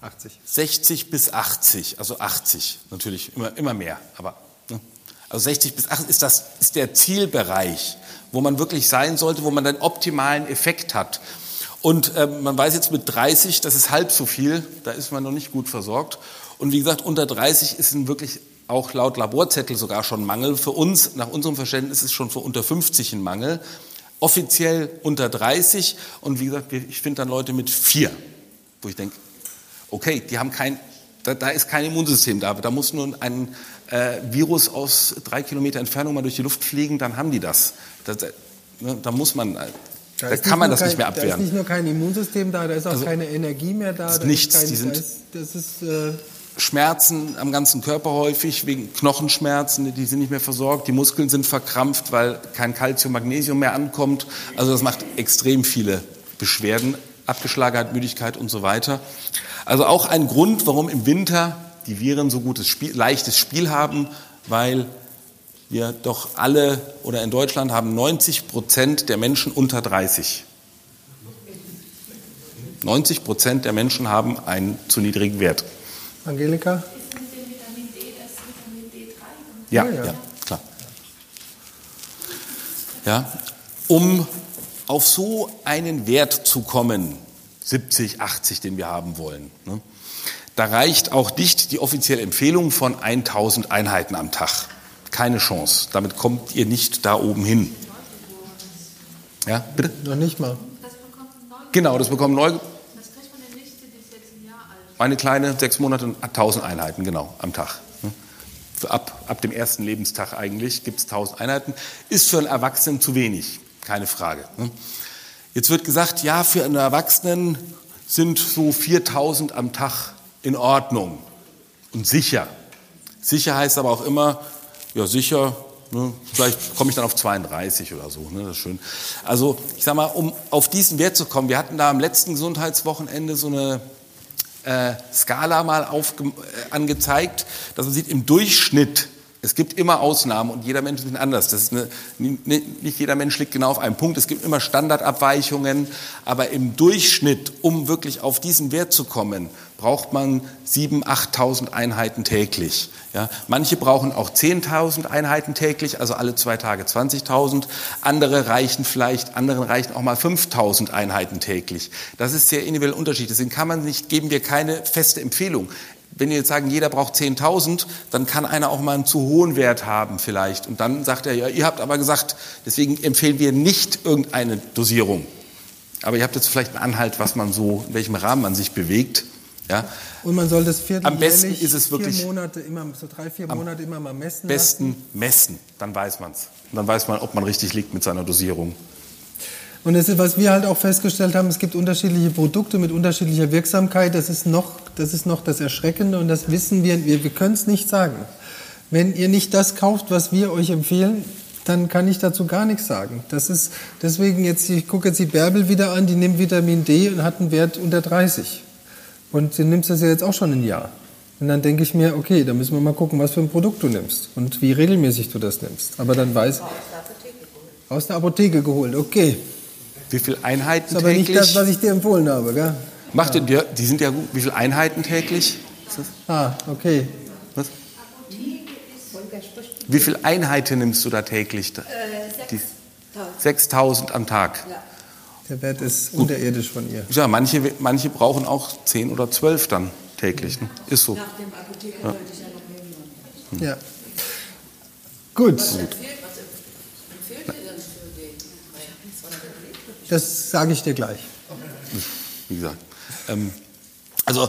A: 80.
B: 60 bis 80, also 80 natürlich immer immer mehr, aber ne? also 60 bis 80 ist das ist der Zielbereich, wo man wirklich sein sollte, wo man den optimalen Effekt hat. Und äh, man weiß jetzt mit 30, das ist halb so viel, da ist man noch nicht gut versorgt. Und wie gesagt, unter 30 ist ein wirklich auch laut Laborzettel sogar schon Mangel. Für uns, nach unserem Verständnis, ist schon für unter 50 ein Mangel. Offiziell unter 30 und wie gesagt, ich finde dann Leute mit vier, wo ich denke, okay, die haben kein, da, da ist kein Immunsystem da, da muss nur ein äh, Virus aus drei Kilometer Entfernung mal durch die Luft fliegen, dann haben die das. Da, ne, da muss man, da, da kann man das
A: kein,
B: nicht mehr abwehren.
A: Da ist nicht nur kein Immunsystem da, da ist auch
B: Also,
A: keine Energie mehr da.
B: ist
A: da
B: nichts,
A: kein,
B: die sind-
A: ist, das ist, äh,
B: Schmerzen am ganzen Körper häufig, wegen Knochenschmerzen, die sind nicht mehr versorgt, die Muskeln sind verkrampft, weil kein Calcium, Magnesium mehr ankommt. Also das macht extrem viele Beschwerden, Abgeschlagenheit, Müdigkeit und so weiter. Also auch ein Grund, warum im Winter die Viren so gutes Spiel, leichtes Spiel haben, weil wir doch alle oder in Deutschland haben 90 Prozent der Menschen unter 30. 90 Prozent der Menschen haben einen zu niedrigen Wert.
A: Angelika?
B: Ja,
A: Ja, ja.
B: klar. Ja, um auf so einen Wert zu kommen, 70, 80, den wir haben wollen, ne, da reicht auch nicht die offizielle Empfehlung von 1000 Einheiten am Tag. Keine Chance. Damit kommt ihr nicht da oben hin. Ja, bitte?
A: Noch nicht mal.
B: Genau, das bekommen neu.
D: Das kriegt meine Nichte, die ist jetzt ein Jahr alt.
B: Meine kleine, sechs Monate, und 1000 Einheiten, genau, am Tag. Für ab, ab dem ersten Lebenstag eigentlich gibt es 1000 Einheiten. Ist für einen Erwachsenen zu wenig, keine Frage. ne. Jetzt wird gesagt, ja, für einen Erwachsenen sind so 4000 am Tag in Ordnung und sicher. Sicher heißt aber auch immer, ja sicher, ne, vielleicht komme ich dann auf 32 oder so, ne, das ist schön. Also ich sage mal, um auf diesen Wert zu kommen, wir hatten da am letzten Gesundheitswochenende so eine äh, Skala mal aufge äh, angezeigt, dass man sieht, im Durchschnitt, es gibt immer Ausnahmen und jeder Mensch ist anders. Das ist eine, nicht jeder Mensch liegt genau auf einem Punkt. Es gibt immer Standardabweichungen, aber im Durchschnitt, um wirklich auf diesen Wert zu kommen, braucht man 7.000, 8.000 Einheiten täglich. Ja, manche brauchen auch 10.000 Einheiten täglich, also alle zwei Tage 20.000. Andere reichen vielleicht, anderen reichen auch mal 5.000 Einheiten täglich. Das ist sehr individuell unterschiedlich. Deswegen kann man nicht, geben wir keine feste Empfehlung. Wenn wir jetzt sagen, jeder braucht 10.000, dann kann einer auch mal einen zu hohen Wert haben vielleicht. Und dann sagt er, ja, ihr habt aber gesagt, deswegen empfehlen wir nicht irgendeine Dosierung. Aber ihr habt jetzt vielleicht einen Anhalt, was man so, in welchem Rahmen man sich bewegt. Ja,
A: Und man soll das vierteljährlich,
B: Am besten ist es wirklich-
A: vier Monate immer, so drei, vier Monate immer mal messen lassen.
B: besten messen, dann weiß man's. Dann weiß man, ob man richtig liegt mit seiner Dosierung.
A: Und das ist, was wir halt auch festgestellt haben, es gibt unterschiedliche Produkte mit unterschiedlicher Wirksamkeit. Das ist noch das, ist noch das Erschreckende und das wissen wir, wir, wir können es nicht sagen. Wenn ihr nicht das kauft, was wir euch empfehlen, dann kann ich dazu gar nichts sagen. Das ist deswegen jetzt, ich gucke jetzt die Bärbel wieder an, die nimmt Vitamin D und hat einen Wert unter 30. Und du nimmst das ja jetzt auch schon ein Jahr. Und dann denke ich mir, okay, da müssen wir mal gucken, was für ein Produkt du nimmst und wie regelmäßig du das nimmst. Aber dann weiß aus der Apotheke geholt, okay.
B: Wie viele Einheiten
A: Ist aber nicht
B: täglich?
A: das, was ich dir empfohlen habe, gell?
B: Macht ihr, die, die sind ja gut. Wie viele Einheiten täglich?
A: Ah, okay.
B: Was? Wie viele Einheiten nimmst du da täglich? Die- 6000 am Tag.
A: Der Wert ist unterirdisch von ihr.
B: Ja, manche, manche brauchen auch 10 oder 12 dann täglich. Ne? Ist so.
E: Nach dem Apotheker wollte ich ja noch mehr hören.
A: Ja. Gut,
E: Was empfiehlt, was empfiehlt ihr denn für den?
A: das sage ich dir gleich.
B: wie gesagt. Ähm, also äh,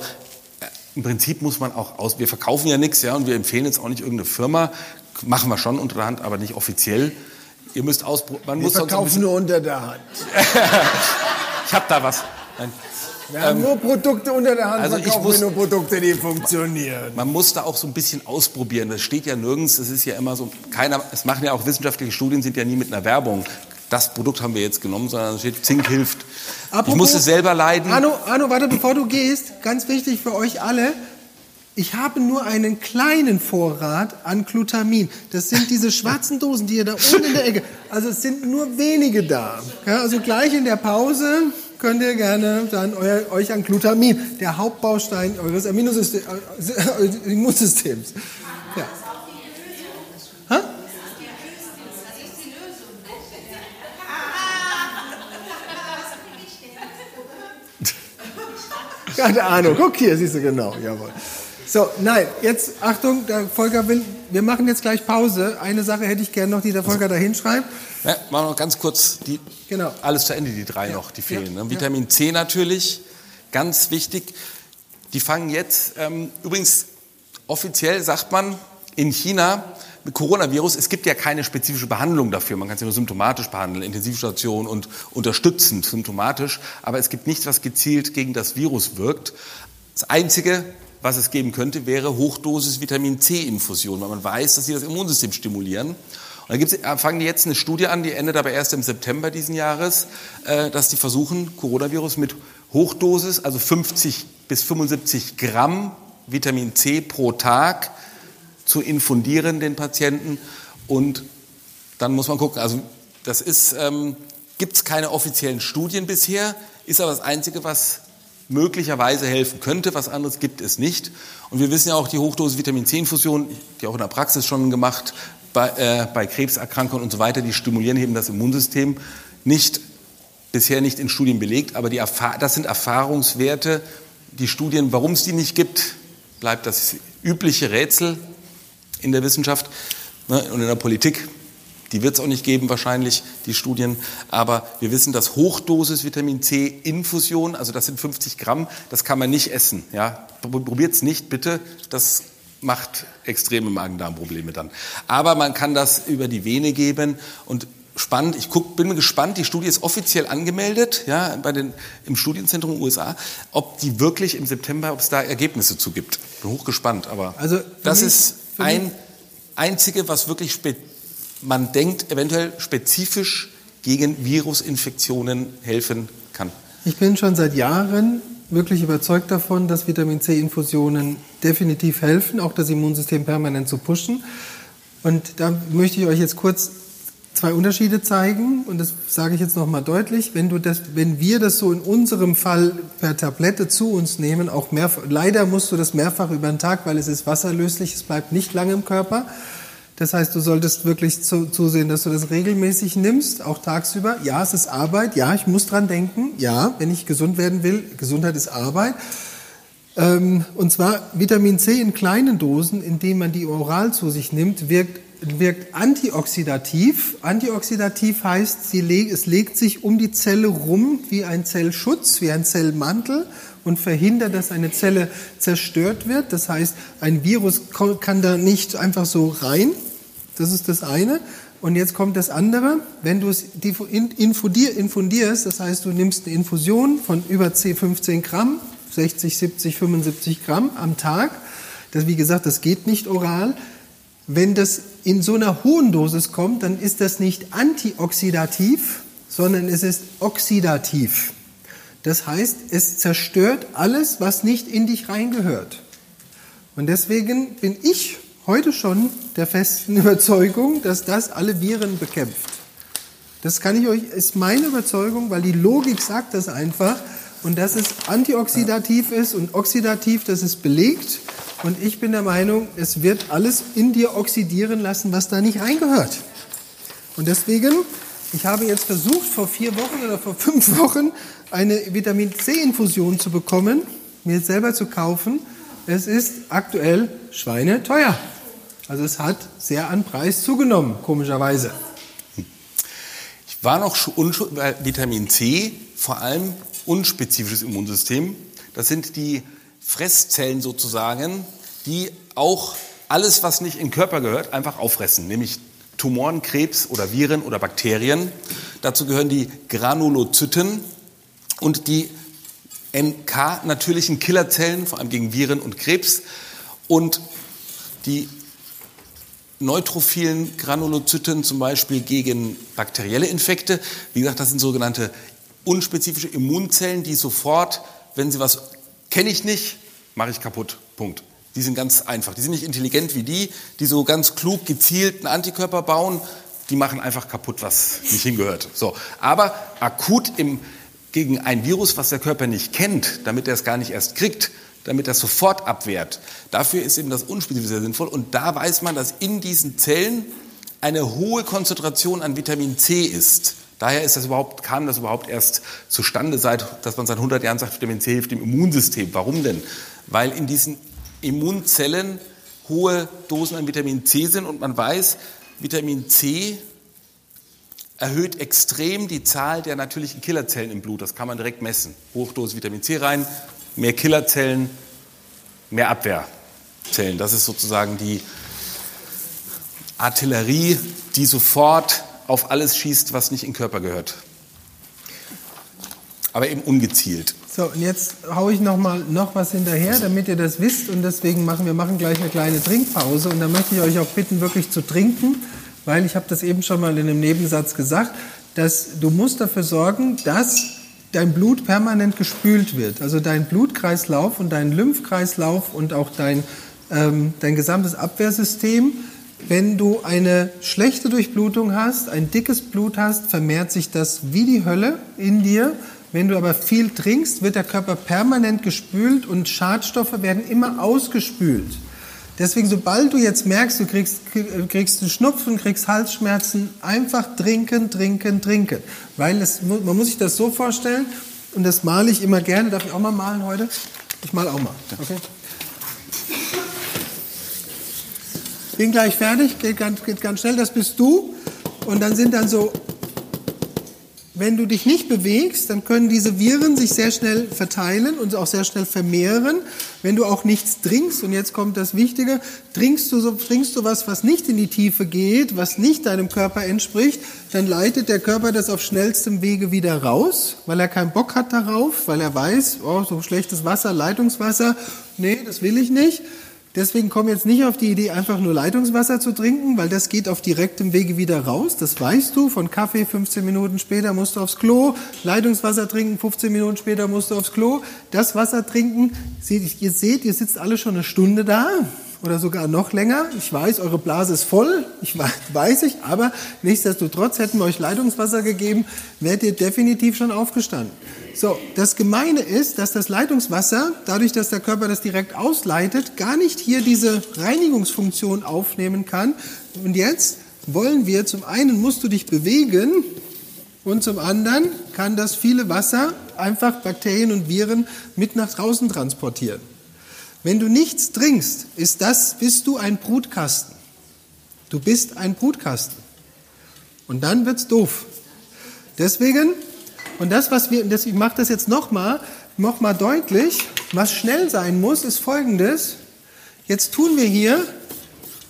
B: im Prinzip muss man auch aus, wir verkaufen ja nichts, ja, und wir empfehlen jetzt auch nicht irgendeine Firma, machen wir schon unter der Hand, aber nicht offiziell. Ihr müsst ausprobieren, man
A: Wir
B: muss sonst
A: verkaufen
B: bisschen,
A: nur unter der Hand.
B: ich habe da was. Nein.
A: Wir haben nur Produkte unter der Hand,
B: also ich muss-
A: wir nur Produkte, die funktionieren.
B: Man muss da auch so ein bisschen ausprobieren. Das steht ja nirgends. Das ist ja immer so. Keiner. Es machen ja auch wissenschaftliche Studien, sind ja nie mit einer Werbung. Das Produkt haben wir jetzt genommen, sondern es steht Zink hilft. ich
A: Apropos-
B: musste selber leiden.
A: Arno, Arno, warte, bevor du gehst, ganz wichtig für euch alle. Ich habe nur einen kleinen Vorrat an Glutamin. Das sind diese schwarzen Dosen, die ihr da oben in der Ecke. Also es sind nur wenige da. Ja, also gleich in der Pause könnt ihr gerne dann euer, euch an Glutamin, der Hauptbaustein eures Aminosystem, äh, Immunsystems. Ja. Hä? Keine Ahnung. Guck hier, siehst du genau. Jawohl. So, nein, jetzt Achtung, der Volker will, wir machen jetzt gleich Pause. Eine Sache hätte ich gerne noch, die der Volker da hinschreibt.
B: Ja, machen wir noch ganz kurz die,
A: Genau.
B: alles zu Ende, die drei noch, die fehlen.
A: Ja.
B: Ne? Vitamin C natürlich, ganz wichtig. Die fangen jetzt, ähm, übrigens offiziell sagt man in China, mit Coronavirus, es gibt ja keine spezifische Behandlung dafür. Man kann es ja nur symptomatisch behandeln, Intensivstation und unterstützend symptomatisch. Aber es gibt nichts, was gezielt gegen das Virus wirkt. Das Einzige, was es geben könnte, wäre Hochdosis Vitamin C-Infusion, weil man weiß, dass sie das Immunsystem stimulieren. Und da äh, fangen die jetzt eine Studie an, die endet aber erst im September diesen Jahres, äh, dass die versuchen, Coronavirus mit Hochdosis, also 50 bis 75 Gramm Vitamin C pro Tag zu infundieren den Patienten und dann muss man gucken. Also das ist, ähm, gibt es keine offiziellen Studien bisher, ist aber das Einzige, was möglicherweise helfen könnte. Was anderes gibt es nicht. Und wir wissen ja auch, die Hochdosis Vitamin C-Infusion, die auch in der Praxis schon gemacht, bei, äh, bei Krebserkrankungen und so weiter, die stimulieren eben das Immunsystem. Nicht, bisher nicht in Studien belegt, aber die das sind Erfahrungswerte. Die Studien, warum es die nicht gibt, bleibt das übliche Rätsel in der Wissenschaft ne, und in der Politik. Die wird es auch nicht geben wahrscheinlich, die Studien. Aber wir wissen, dass Hochdosis Vitamin C Infusion, also das sind 50 Gramm, das kann man nicht essen. Ja? Probiert es nicht, bitte. Das macht extreme Magen-Darm-Probleme dann. Aber man kann das über die Vene geben und spannend. Ich guck, bin gespannt. Die Studie ist offiziell angemeldet, ja, bei den, im Studienzentrum USA, ob die wirklich im September, ob es da Ergebnisse zu gibt. Bin hochgespannt. Aber
A: Also
B: das
A: mich-
B: ist ein einzige, was wirklich man denkt, eventuell spezifisch gegen Virusinfektionen helfen kann.
A: Ich bin schon seit Jahren wirklich überzeugt davon, dass Vitamin C-Infusionen definitiv helfen, auch das Immunsystem permanent zu pushen. Und da möchte ich euch jetzt kurz zwei Unterschiede zeigen und das sage ich jetzt noch mal deutlich. Wenn, du das, wenn wir das so in unserem Fall per Tablette zu uns nehmen, auch mehrfach, leider musst du das mehrfach über den Tag, weil es ist wasserlöslich, es bleibt nicht lange im Körper. Das heißt, du solltest wirklich zu, zusehen, dass du das regelmäßig nimmst, auch tagsüber. Ja, es ist Arbeit. Ja, ich muss dran denken. Ja, wenn ich gesund werden will, Gesundheit ist Arbeit. Ähm, und zwar Vitamin C in kleinen Dosen, indem man die oral zu sich nimmt, wirkt, wirkt antioxidativ. Antioxidativ heißt, es legt sich um die Zelle rum wie ein Zellschutz, wie ein Zellmantel und verhindert, dass eine Zelle zerstört wird. Das heißt, ein Virus kann da nicht einfach so rein. Das ist das eine. Und jetzt kommt das andere. Wenn du es infundierst, das heißt, du nimmst eine Infusion von über 10, 15 Gramm, 60, 70, 75 Gramm am Tag. Das, wie gesagt, das geht nicht oral. Wenn das in so einer hohen Dosis kommt, dann ist das nicht antioxidativ, sondern es ist oxidativ. Das heißt, es zerstört alles, was nicht in dich reingehört. Und deswegen bin ich heute schon der festen Überzeugung, dass das alle Viren bekämpft. Das kann ich euch, ist meine Überzeugung, weil die Logik sagt das einfach. Und dass es antioxidativ ist und oxidativ, das ist belegt. Und ich bin der Meinung, es wird alles in dir oxidieren lassen, was da nicht reingehört. Und deswegen, ich habe jetzt versucht, vor vier Wochen oder vor fünf Wochen eine Vitamin C-Infusion zu bekommen, mir selber zu kaufen. Es ist aktuell schweineteuer. Also es hat sehr an Preis zugenommen, komischerweise.
B: Ich war noch schu- unschu- weil Vitamin C, vor allem unspezifisches Immunsystem. Das sind die Fresszellen sozusagen, die auch alles, was nicht in den Körper gehört, einfach auffressen, nämlich Tumoren, Krebs oder Viren oder Bakterien. Dazu gehören die Granulozyten und die NK-natürlichen Killerzellen, vor allem gegen Viren und Krebs. Und die neutrophilen Granulozyten zum Beispiel gegen bakterielle Infekte. Wie gesagt, das sind sogenannte unspezifische Immunzellen, die sofort, wenn sie was kenne ich nicht, mache ich kaputt. Punkt. Die sind ganz einfach. Die sind nicht intelligent wie die, die so ganz klug gezielt einen Antikörper bauen. Die machen einfach kaputt, was nicht hingehört. So. Aber akut im, gegen ein Virus, was der Körper nicht kennt, damit er es gar nicht erst kriegt, damit er es sofort abwehrt. Dafür ist eben das Unspezifische sehr sinnvoll. Und da weiß man, dass in diesen Zellen eine hohe Konzentration an Vitamin C ist. Daher ist das überhaupt, kam das überhaupt erst zustande, seit, dass man seit 100 Jahren sagt, Vitamin C hilft dem Immunsystem. Warum denn? Weil in diesen Immunzellen hohe Dosen an Vitamin C sind und man weiß, Vitamin C erhöht extrem die Zahl der natürlichen Killerzellen im Blut. Das kann man direkt messen. Hochdosis Vitamin C rein, mehr Killerzellen, mehr Abwehrzellen. Das ist sozusagen die Artillerie, die sofort auf alles schießt, was nicht in den Körper gehört. Aber eben ungezielt.
A: So, und jetzt haue ich noch mal noch was hinterher, damit ihr das wisst. Und deswegen machen wir machen gleich eine kleine Trinkpause. Und da möchte ich euch auch bitten, wirklich zu trinken, weil ich habe das eben schon mal in einem Nebensatz gesagt, dass du musst dafür sorgen, dass dein Blut permanent gespült wird. Also dein Blutkreislauf und dein Lymphkreislauf und auch dein, ähm, dein gesamtes Abwehrsystem. Wenn du eine schlechte Durchblutung hast, ein dickes Blut hast, vermehrt sich das wie die Hölle in dir. Wenn du aber viel trinkst, wird der Körper permanent gespült und Schadstoffe werden immer ausgespült. Deswegen, sobald du jetzt merkst, du kriegst, kriegst einen Schnupfen, kriegst Halsschmerzen, einfach trinken, trinken, trinken. Weil es, man muss sich das so vorstellen, und das male ich immer gerne. Darf ich auch mal malen heute? Ich male auch mal. Okay? Bin gleich fertig, geht ganz, geht ganz schnell, das bist du. Und dann sind dann so wenn du dich nicht bewegst, dann können diese Viren sich sehr schnell verteilen und auch sehr schnell vermehren. Wenn du auch nichts trinkst, und jetzt kommt das Wichtige, trinkst du, so, trinkst du was, was nicht in die Tiefe geht, was nicht deinem Körper entspricht, dann leitet der Körper das auf schnellstem Wege wieder raus, weil er keinen Bock hat darauf, weil er weiß, oh, so schlechtes Wasser, Leitungswasser, nee, das will ich nicht. Deswegen komm jetzt nicht auf die Idee, einfach nur Leitungswasser zu trinken, weil das geht auf direktem Wege wieder raus. Das weißt du. Von Kaffee 15 Minuten später musst du aufs Klo. Leitungswasser trinken 15 Minuten später musst du aufs Klo. Das Wasser trinken, ihr seht, ihr sitzt alle schon eine Stunde da oder sogar noch länger. Ich weiß, eure Blase ist voll, ich weiß, weiß ich, aber nichtsdestotrotz hätten wir euch Leitungswasser gegeben, wärt ihr definitiv schon aufgestanden. So, das Gemeine ist, dass das Leitungswasser, dadurch, dass der Körper das direkt ausleitet, gar nicht hier diese Reinigungsfunktion aufnehmen kann. Und jetzt wollen wir, zum einen musst du dich bewegen und zum anderen kann das viele Wasser einfach Bakterien und Viren mit nach draußen transportieren. Wenn du nichts trinkst, ist das, bist du ein Brutkasten. Du bist ein Brutkasten. Und dann wird's doof. Deswegen und das, was wir, das, ich mache das jetzt nochmal, noch mal deutlich, was schnell sein muss, ist folgendes. Jetzt tun wir hier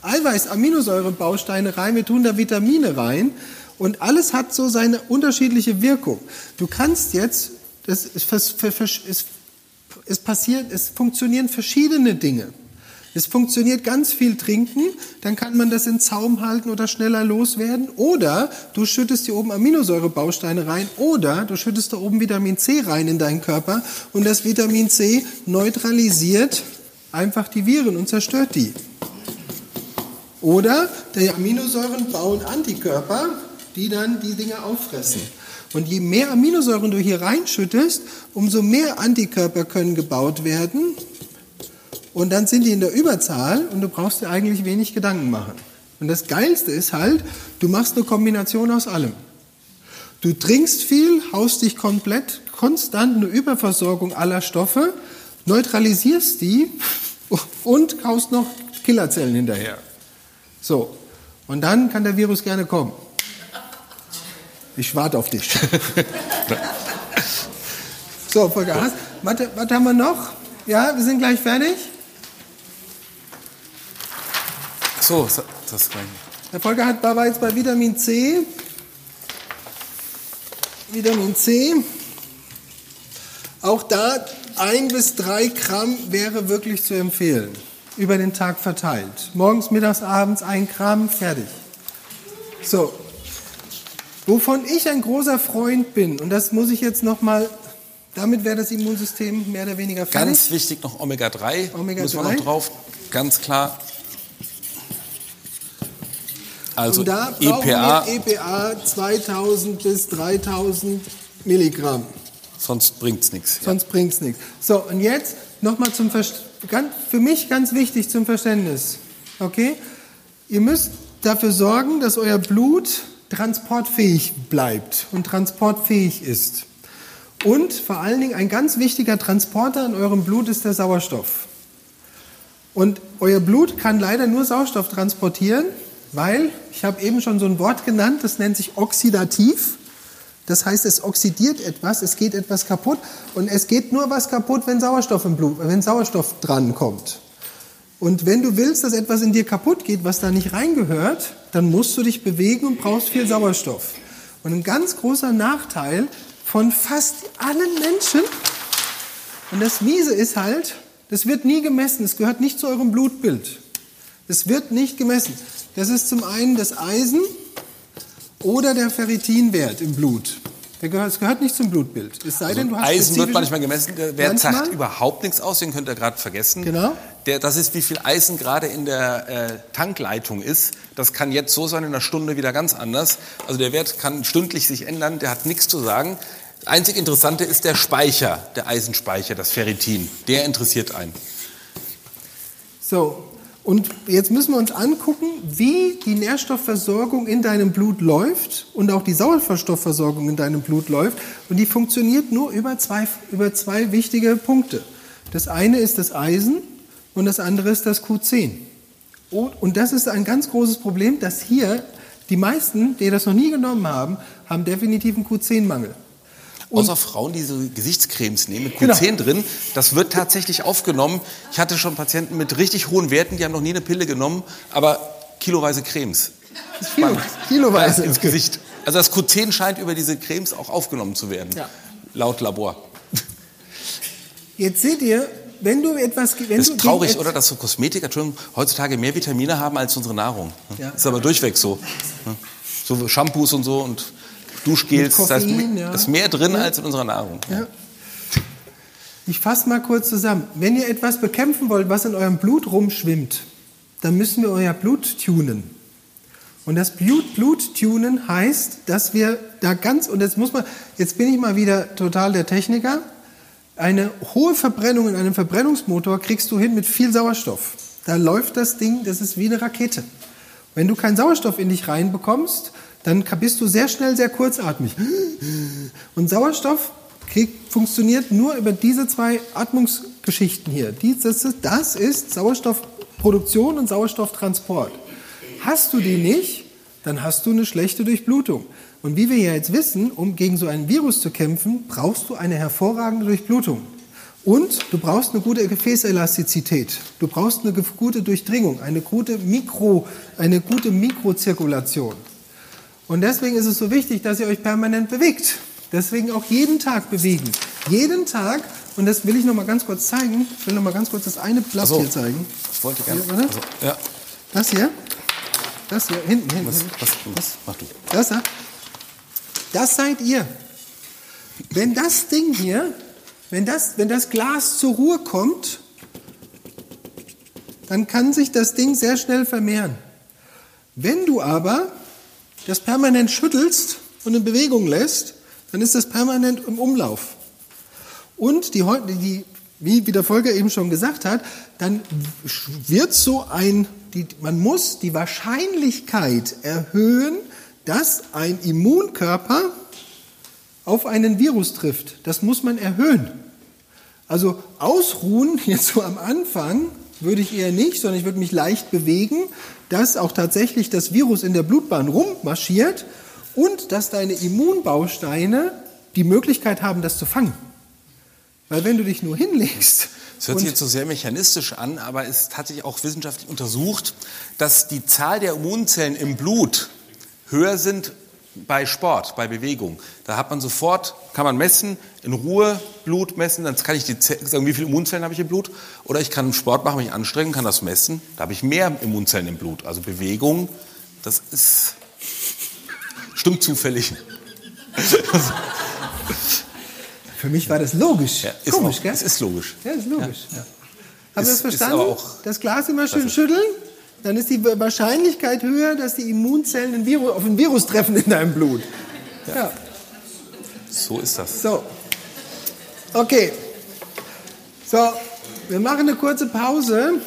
A: Eiweiß, Aminosäurebausteine rein, wir tun da Vitamine rein und alles hat so seine unterschiedliche Wirkung. Du kannst jetzt, es, es, es, es passiert, es funktionieren verschiedene Dinge. Es funktioniert ganz viel trinken, dann kann man das in Zaum halten oder schneller loswerden. Oder du schüttest hier oben Aminosäurebausteine rein oder du schüttest da oben Vitamin C rein in deinen Körper und das Vitamin C neutralisiert einfach die Viren und zerstört die. Oder die Aminosäuren bauen Antikörper, die dann die Dinge auffressen. Und je mehr Aminosäuren du hier reinschüttest, umso mehr Antikörper können gebaut werden, und dann sind die in der Überzahl und du brauchst dir eigentlich wenig Gedanken machen. Und das Geilste ist halt, du machst eine Kombination aus allem. Du trinkst viel, haust dich komplett, konstant eine Überversorgung aller Stoffe, neutralisierst die und haust noch Killerzellen hinterher. So, und dann kann der Virus gerne kommen. Ich warte auf dich. so, Volker, was, was haben wir noch? Ja, wir sind gleich fertig.
B: so, das kann
A: ich. Der Volker hat, war jetzt bei Vitamin C. Vitamin C. Auch da ein bis drei Gramm wäre wirklich zu empfehlen. Über den Tag verteilt. Morgens, mittags, abends ein Gramm, fertig. So. Wovon ich ein großer Freund bin, und das muss ich jetzt nochmal, damit wäre das Immunsystem mehr oder weniger fertig.
B: Ganz wichtig noch Omega-3. Omega-3. Müssen wir noch drauf. Ganz klar, also
A: und da EPA, EPA 2000 bis 3000 Milligramm.
B: Sonst bringt es nichts.
A: Sonst ja. bringt es nichts. So, und jetzt nochmal zum Verständnis. Für mich ganz wichtig zum Verständnis. Okay? Ihr müsst dafür sorgen, dass euer Blut transportfähig bleibt und transportfähig ist. Und vor allen Dingen ein ganz wichtiger Transporter in eurem Blut ist der Sauerstoff. Und euer Blut kann leider nur Sauerstoff transportieren, weil, ich habe eben schon so ein Wort genannt, das nennt sich oxidativ. Das heißt, es oxidiert etwas, es geht etwas kaputt und es geht nur was kaputt, wenn Sauerstoff im Blut, wenn Sauerstoff dran kommt. Und wenn du willst, dass etwas in dir kaputt geht, was da nicht reingehört, dann musst du dich bewegen und brauchst viel Sauerstoff. Und ein ganz großer Nachteil von fast allen Menschen, und das Miese ist halt, das wird nie gemessen, es gehört nicht zu eurem Blutbild. Es wird nicht gemessen. Das ist zum einen das Eisen oder der Ferritinwert im Blut. Der gehört, es gehört nicht zum Blutbild. Es sei denn, du hast
B: Eisen wird manchmal gemessen, der Wert
A: Manchmal.
B: sagt überhaupt nichts aus, den könnt ihr gerade vergessen.
A: Genau.
B: Der, das ist, wie viel Eisen gerade in der äh, Tankleitung ist. Das kann jetzt so sein, in einer Stunde wieder ganz anders. Also der Wert kann stündlich sich ändern, der hat nichts zu sagen. Das einzig Interessante ist der Speicher, der Eisenspeicher, das Ferritin. Der interessiert einen.
A: So, und jetzt müssen wir uns angucken, wie die Nährstoffversorgung in deinem Blut läuft und auch die Sauerstoffversorgung in deinem Blut läuft. Und die funktioniert nur über zwei, über zwei wichtige Punkte. Das eine ist das Eisen und das andere ist das Q10. Und, das ist ein ganz großes Problem, dass hier die meisten, die das noch nie genommen haben, haben definitiv einen Q10-Mangel.
B: Außer Frauen, die so Gesichtscremes nehmen mit
A: Genau.
B: Q10 drin, das wird tatsächlich aufgenommen. Ich hatte schon Patienten mit richtig hohen Werten, die haben noch nie eine Pille genommen, aber kiloweise Cremes.
A: Kilo, kiloweise.
B: ins Gesicht. Also das Q10 scheint über diese Cremes auch aufgenommen zu werden,
A: Ja.
B: laut Labor.
A: Jetzt seht ihr, wenn du etwas... Wenn
B: Das ist traurig, oder, dass so Kosmetik, Entschuldigung, heutzutage mehr Vitamine haben als unsere Nahrung.
A: Ja.
B: Ist aber durchweg so. So Shampoos und so und Duschgels,
A: Koffein,
B: me-
A: ja.
B: da ist mehr drin als in unserer Nahrung.
A: Ja. Ich fasse mal kurz zusammen. Wenn ihr etwas bekämpfen wollt, was in eurem Blut rumschwimmt, dann müssen wir euer Blut tunen. Und das Blut, Blut tunen heißt, dass wir da ganz, und jetzt muss man, jetzt bin ich mal wieder total der Techniker, eine hohe Verbrennung in einem Verbrennungsmotor kriegst du hin mit viel Sauerstoff. Da läuft das Ding, das ist wie eine Rakete. Wenn du keinen Sauerstoff in dich reinbekommst, dann bist du sehr schnell sehr kurzatmig. Und Sauerstoff kriegt, funktioniert nur über diese zwei Atmungsgeschichten hier. Das ist Sauerstoffproduktion und Sauerstofftransport. Hast du die nicht, dann hast du eine schlechte Durchblutung. Und wie wir ja jetzt wissen, um gegen so einen Virus zu kämpfen, brauchst du eine hervorragende Durchblutung. Und du brauchst eine gute Gefäßelastizität. Du brauchst eine gute Durchdringung, eine gute, Mikro, eine gute Mikrozirkulation. Und deswegen ist es so wichtig, dass ihr euch permanent bewegt. Deswegen auch jeden Tag bewegen. Jeden Tag, und das will ich noch mal ganz kurz zeigen. Ich will noch mal ganz kurz das eine Blatt
B: so.
A: hier zeigen.
B: Ich wollte gerne.
A: Hier.
B: Also, ja,
A: Das hier. Das hier, hinten, hinten.
B: was, was, was mach du?
A: Das, da. Das seid ihr. Wenn das Ding hier, wenn das, wenn das Glas zur Ruhe kommt, dann kann sich das Ding sehr schnell vermehren. Wenn du aber das permanent schüttelst und in Bewegung lässt, dann ist das permanent im Umlauf. Und die, die, wie, wie der Volker eben schon gesagt hat, dann wird so ein, die, man muss die Wahrscheinlichkeit erhöhen, dass ein Immunkörper auf einen Virus trifft. Das muss man erhöhen. Also ausruhen, jetzt so am Anfang, würde ich eher nicht, sondern ich würde mich leicht bewegen, dass auch tatsächlich das Virus in der Blutbahn rummarschiert und dass deine Immunbausteine die Möglichkeit haben, das zu fangen. Weil wenn du dich nur hinlegst,
B: Es hört sich jetzt so sehr mechanistisch an, aber es ist tatsächlich auch wissenschaftlich untersucht, dass die Zahl der Immunzellen im Blut höher sind bei Sport, bei Bewegung. Da hat man sofort, kann man messen, in Ruhe Blut messen, dann kann ich die sagen, wie viele Immunzellen habe ich im Blut. Oder ich kann Sport machen, mich anstrengen, kann das messen. Da habe ich mehr Immunzellen im Blut. Also Bewegung, das ist, stimmt zufällig.
A: für mich war das logisch.
B: Ja, ist
A: Komisch,
B: auch,
A: gell?
B: Es ist logisch.
A: Ja, ist logisch. Ja. Habt ihr
B: Ist-
A: das
B: ist
A: verstanden? das Glas immer schön schütteln, dann ist die Wahrscheinlichkeit höher, dass die Immunzellen ein Virus, auf ein Virus treffen in deinem Blut. Ja.
B: So ist das.
A: So. Okay. So, wir machen eine kurze Pause.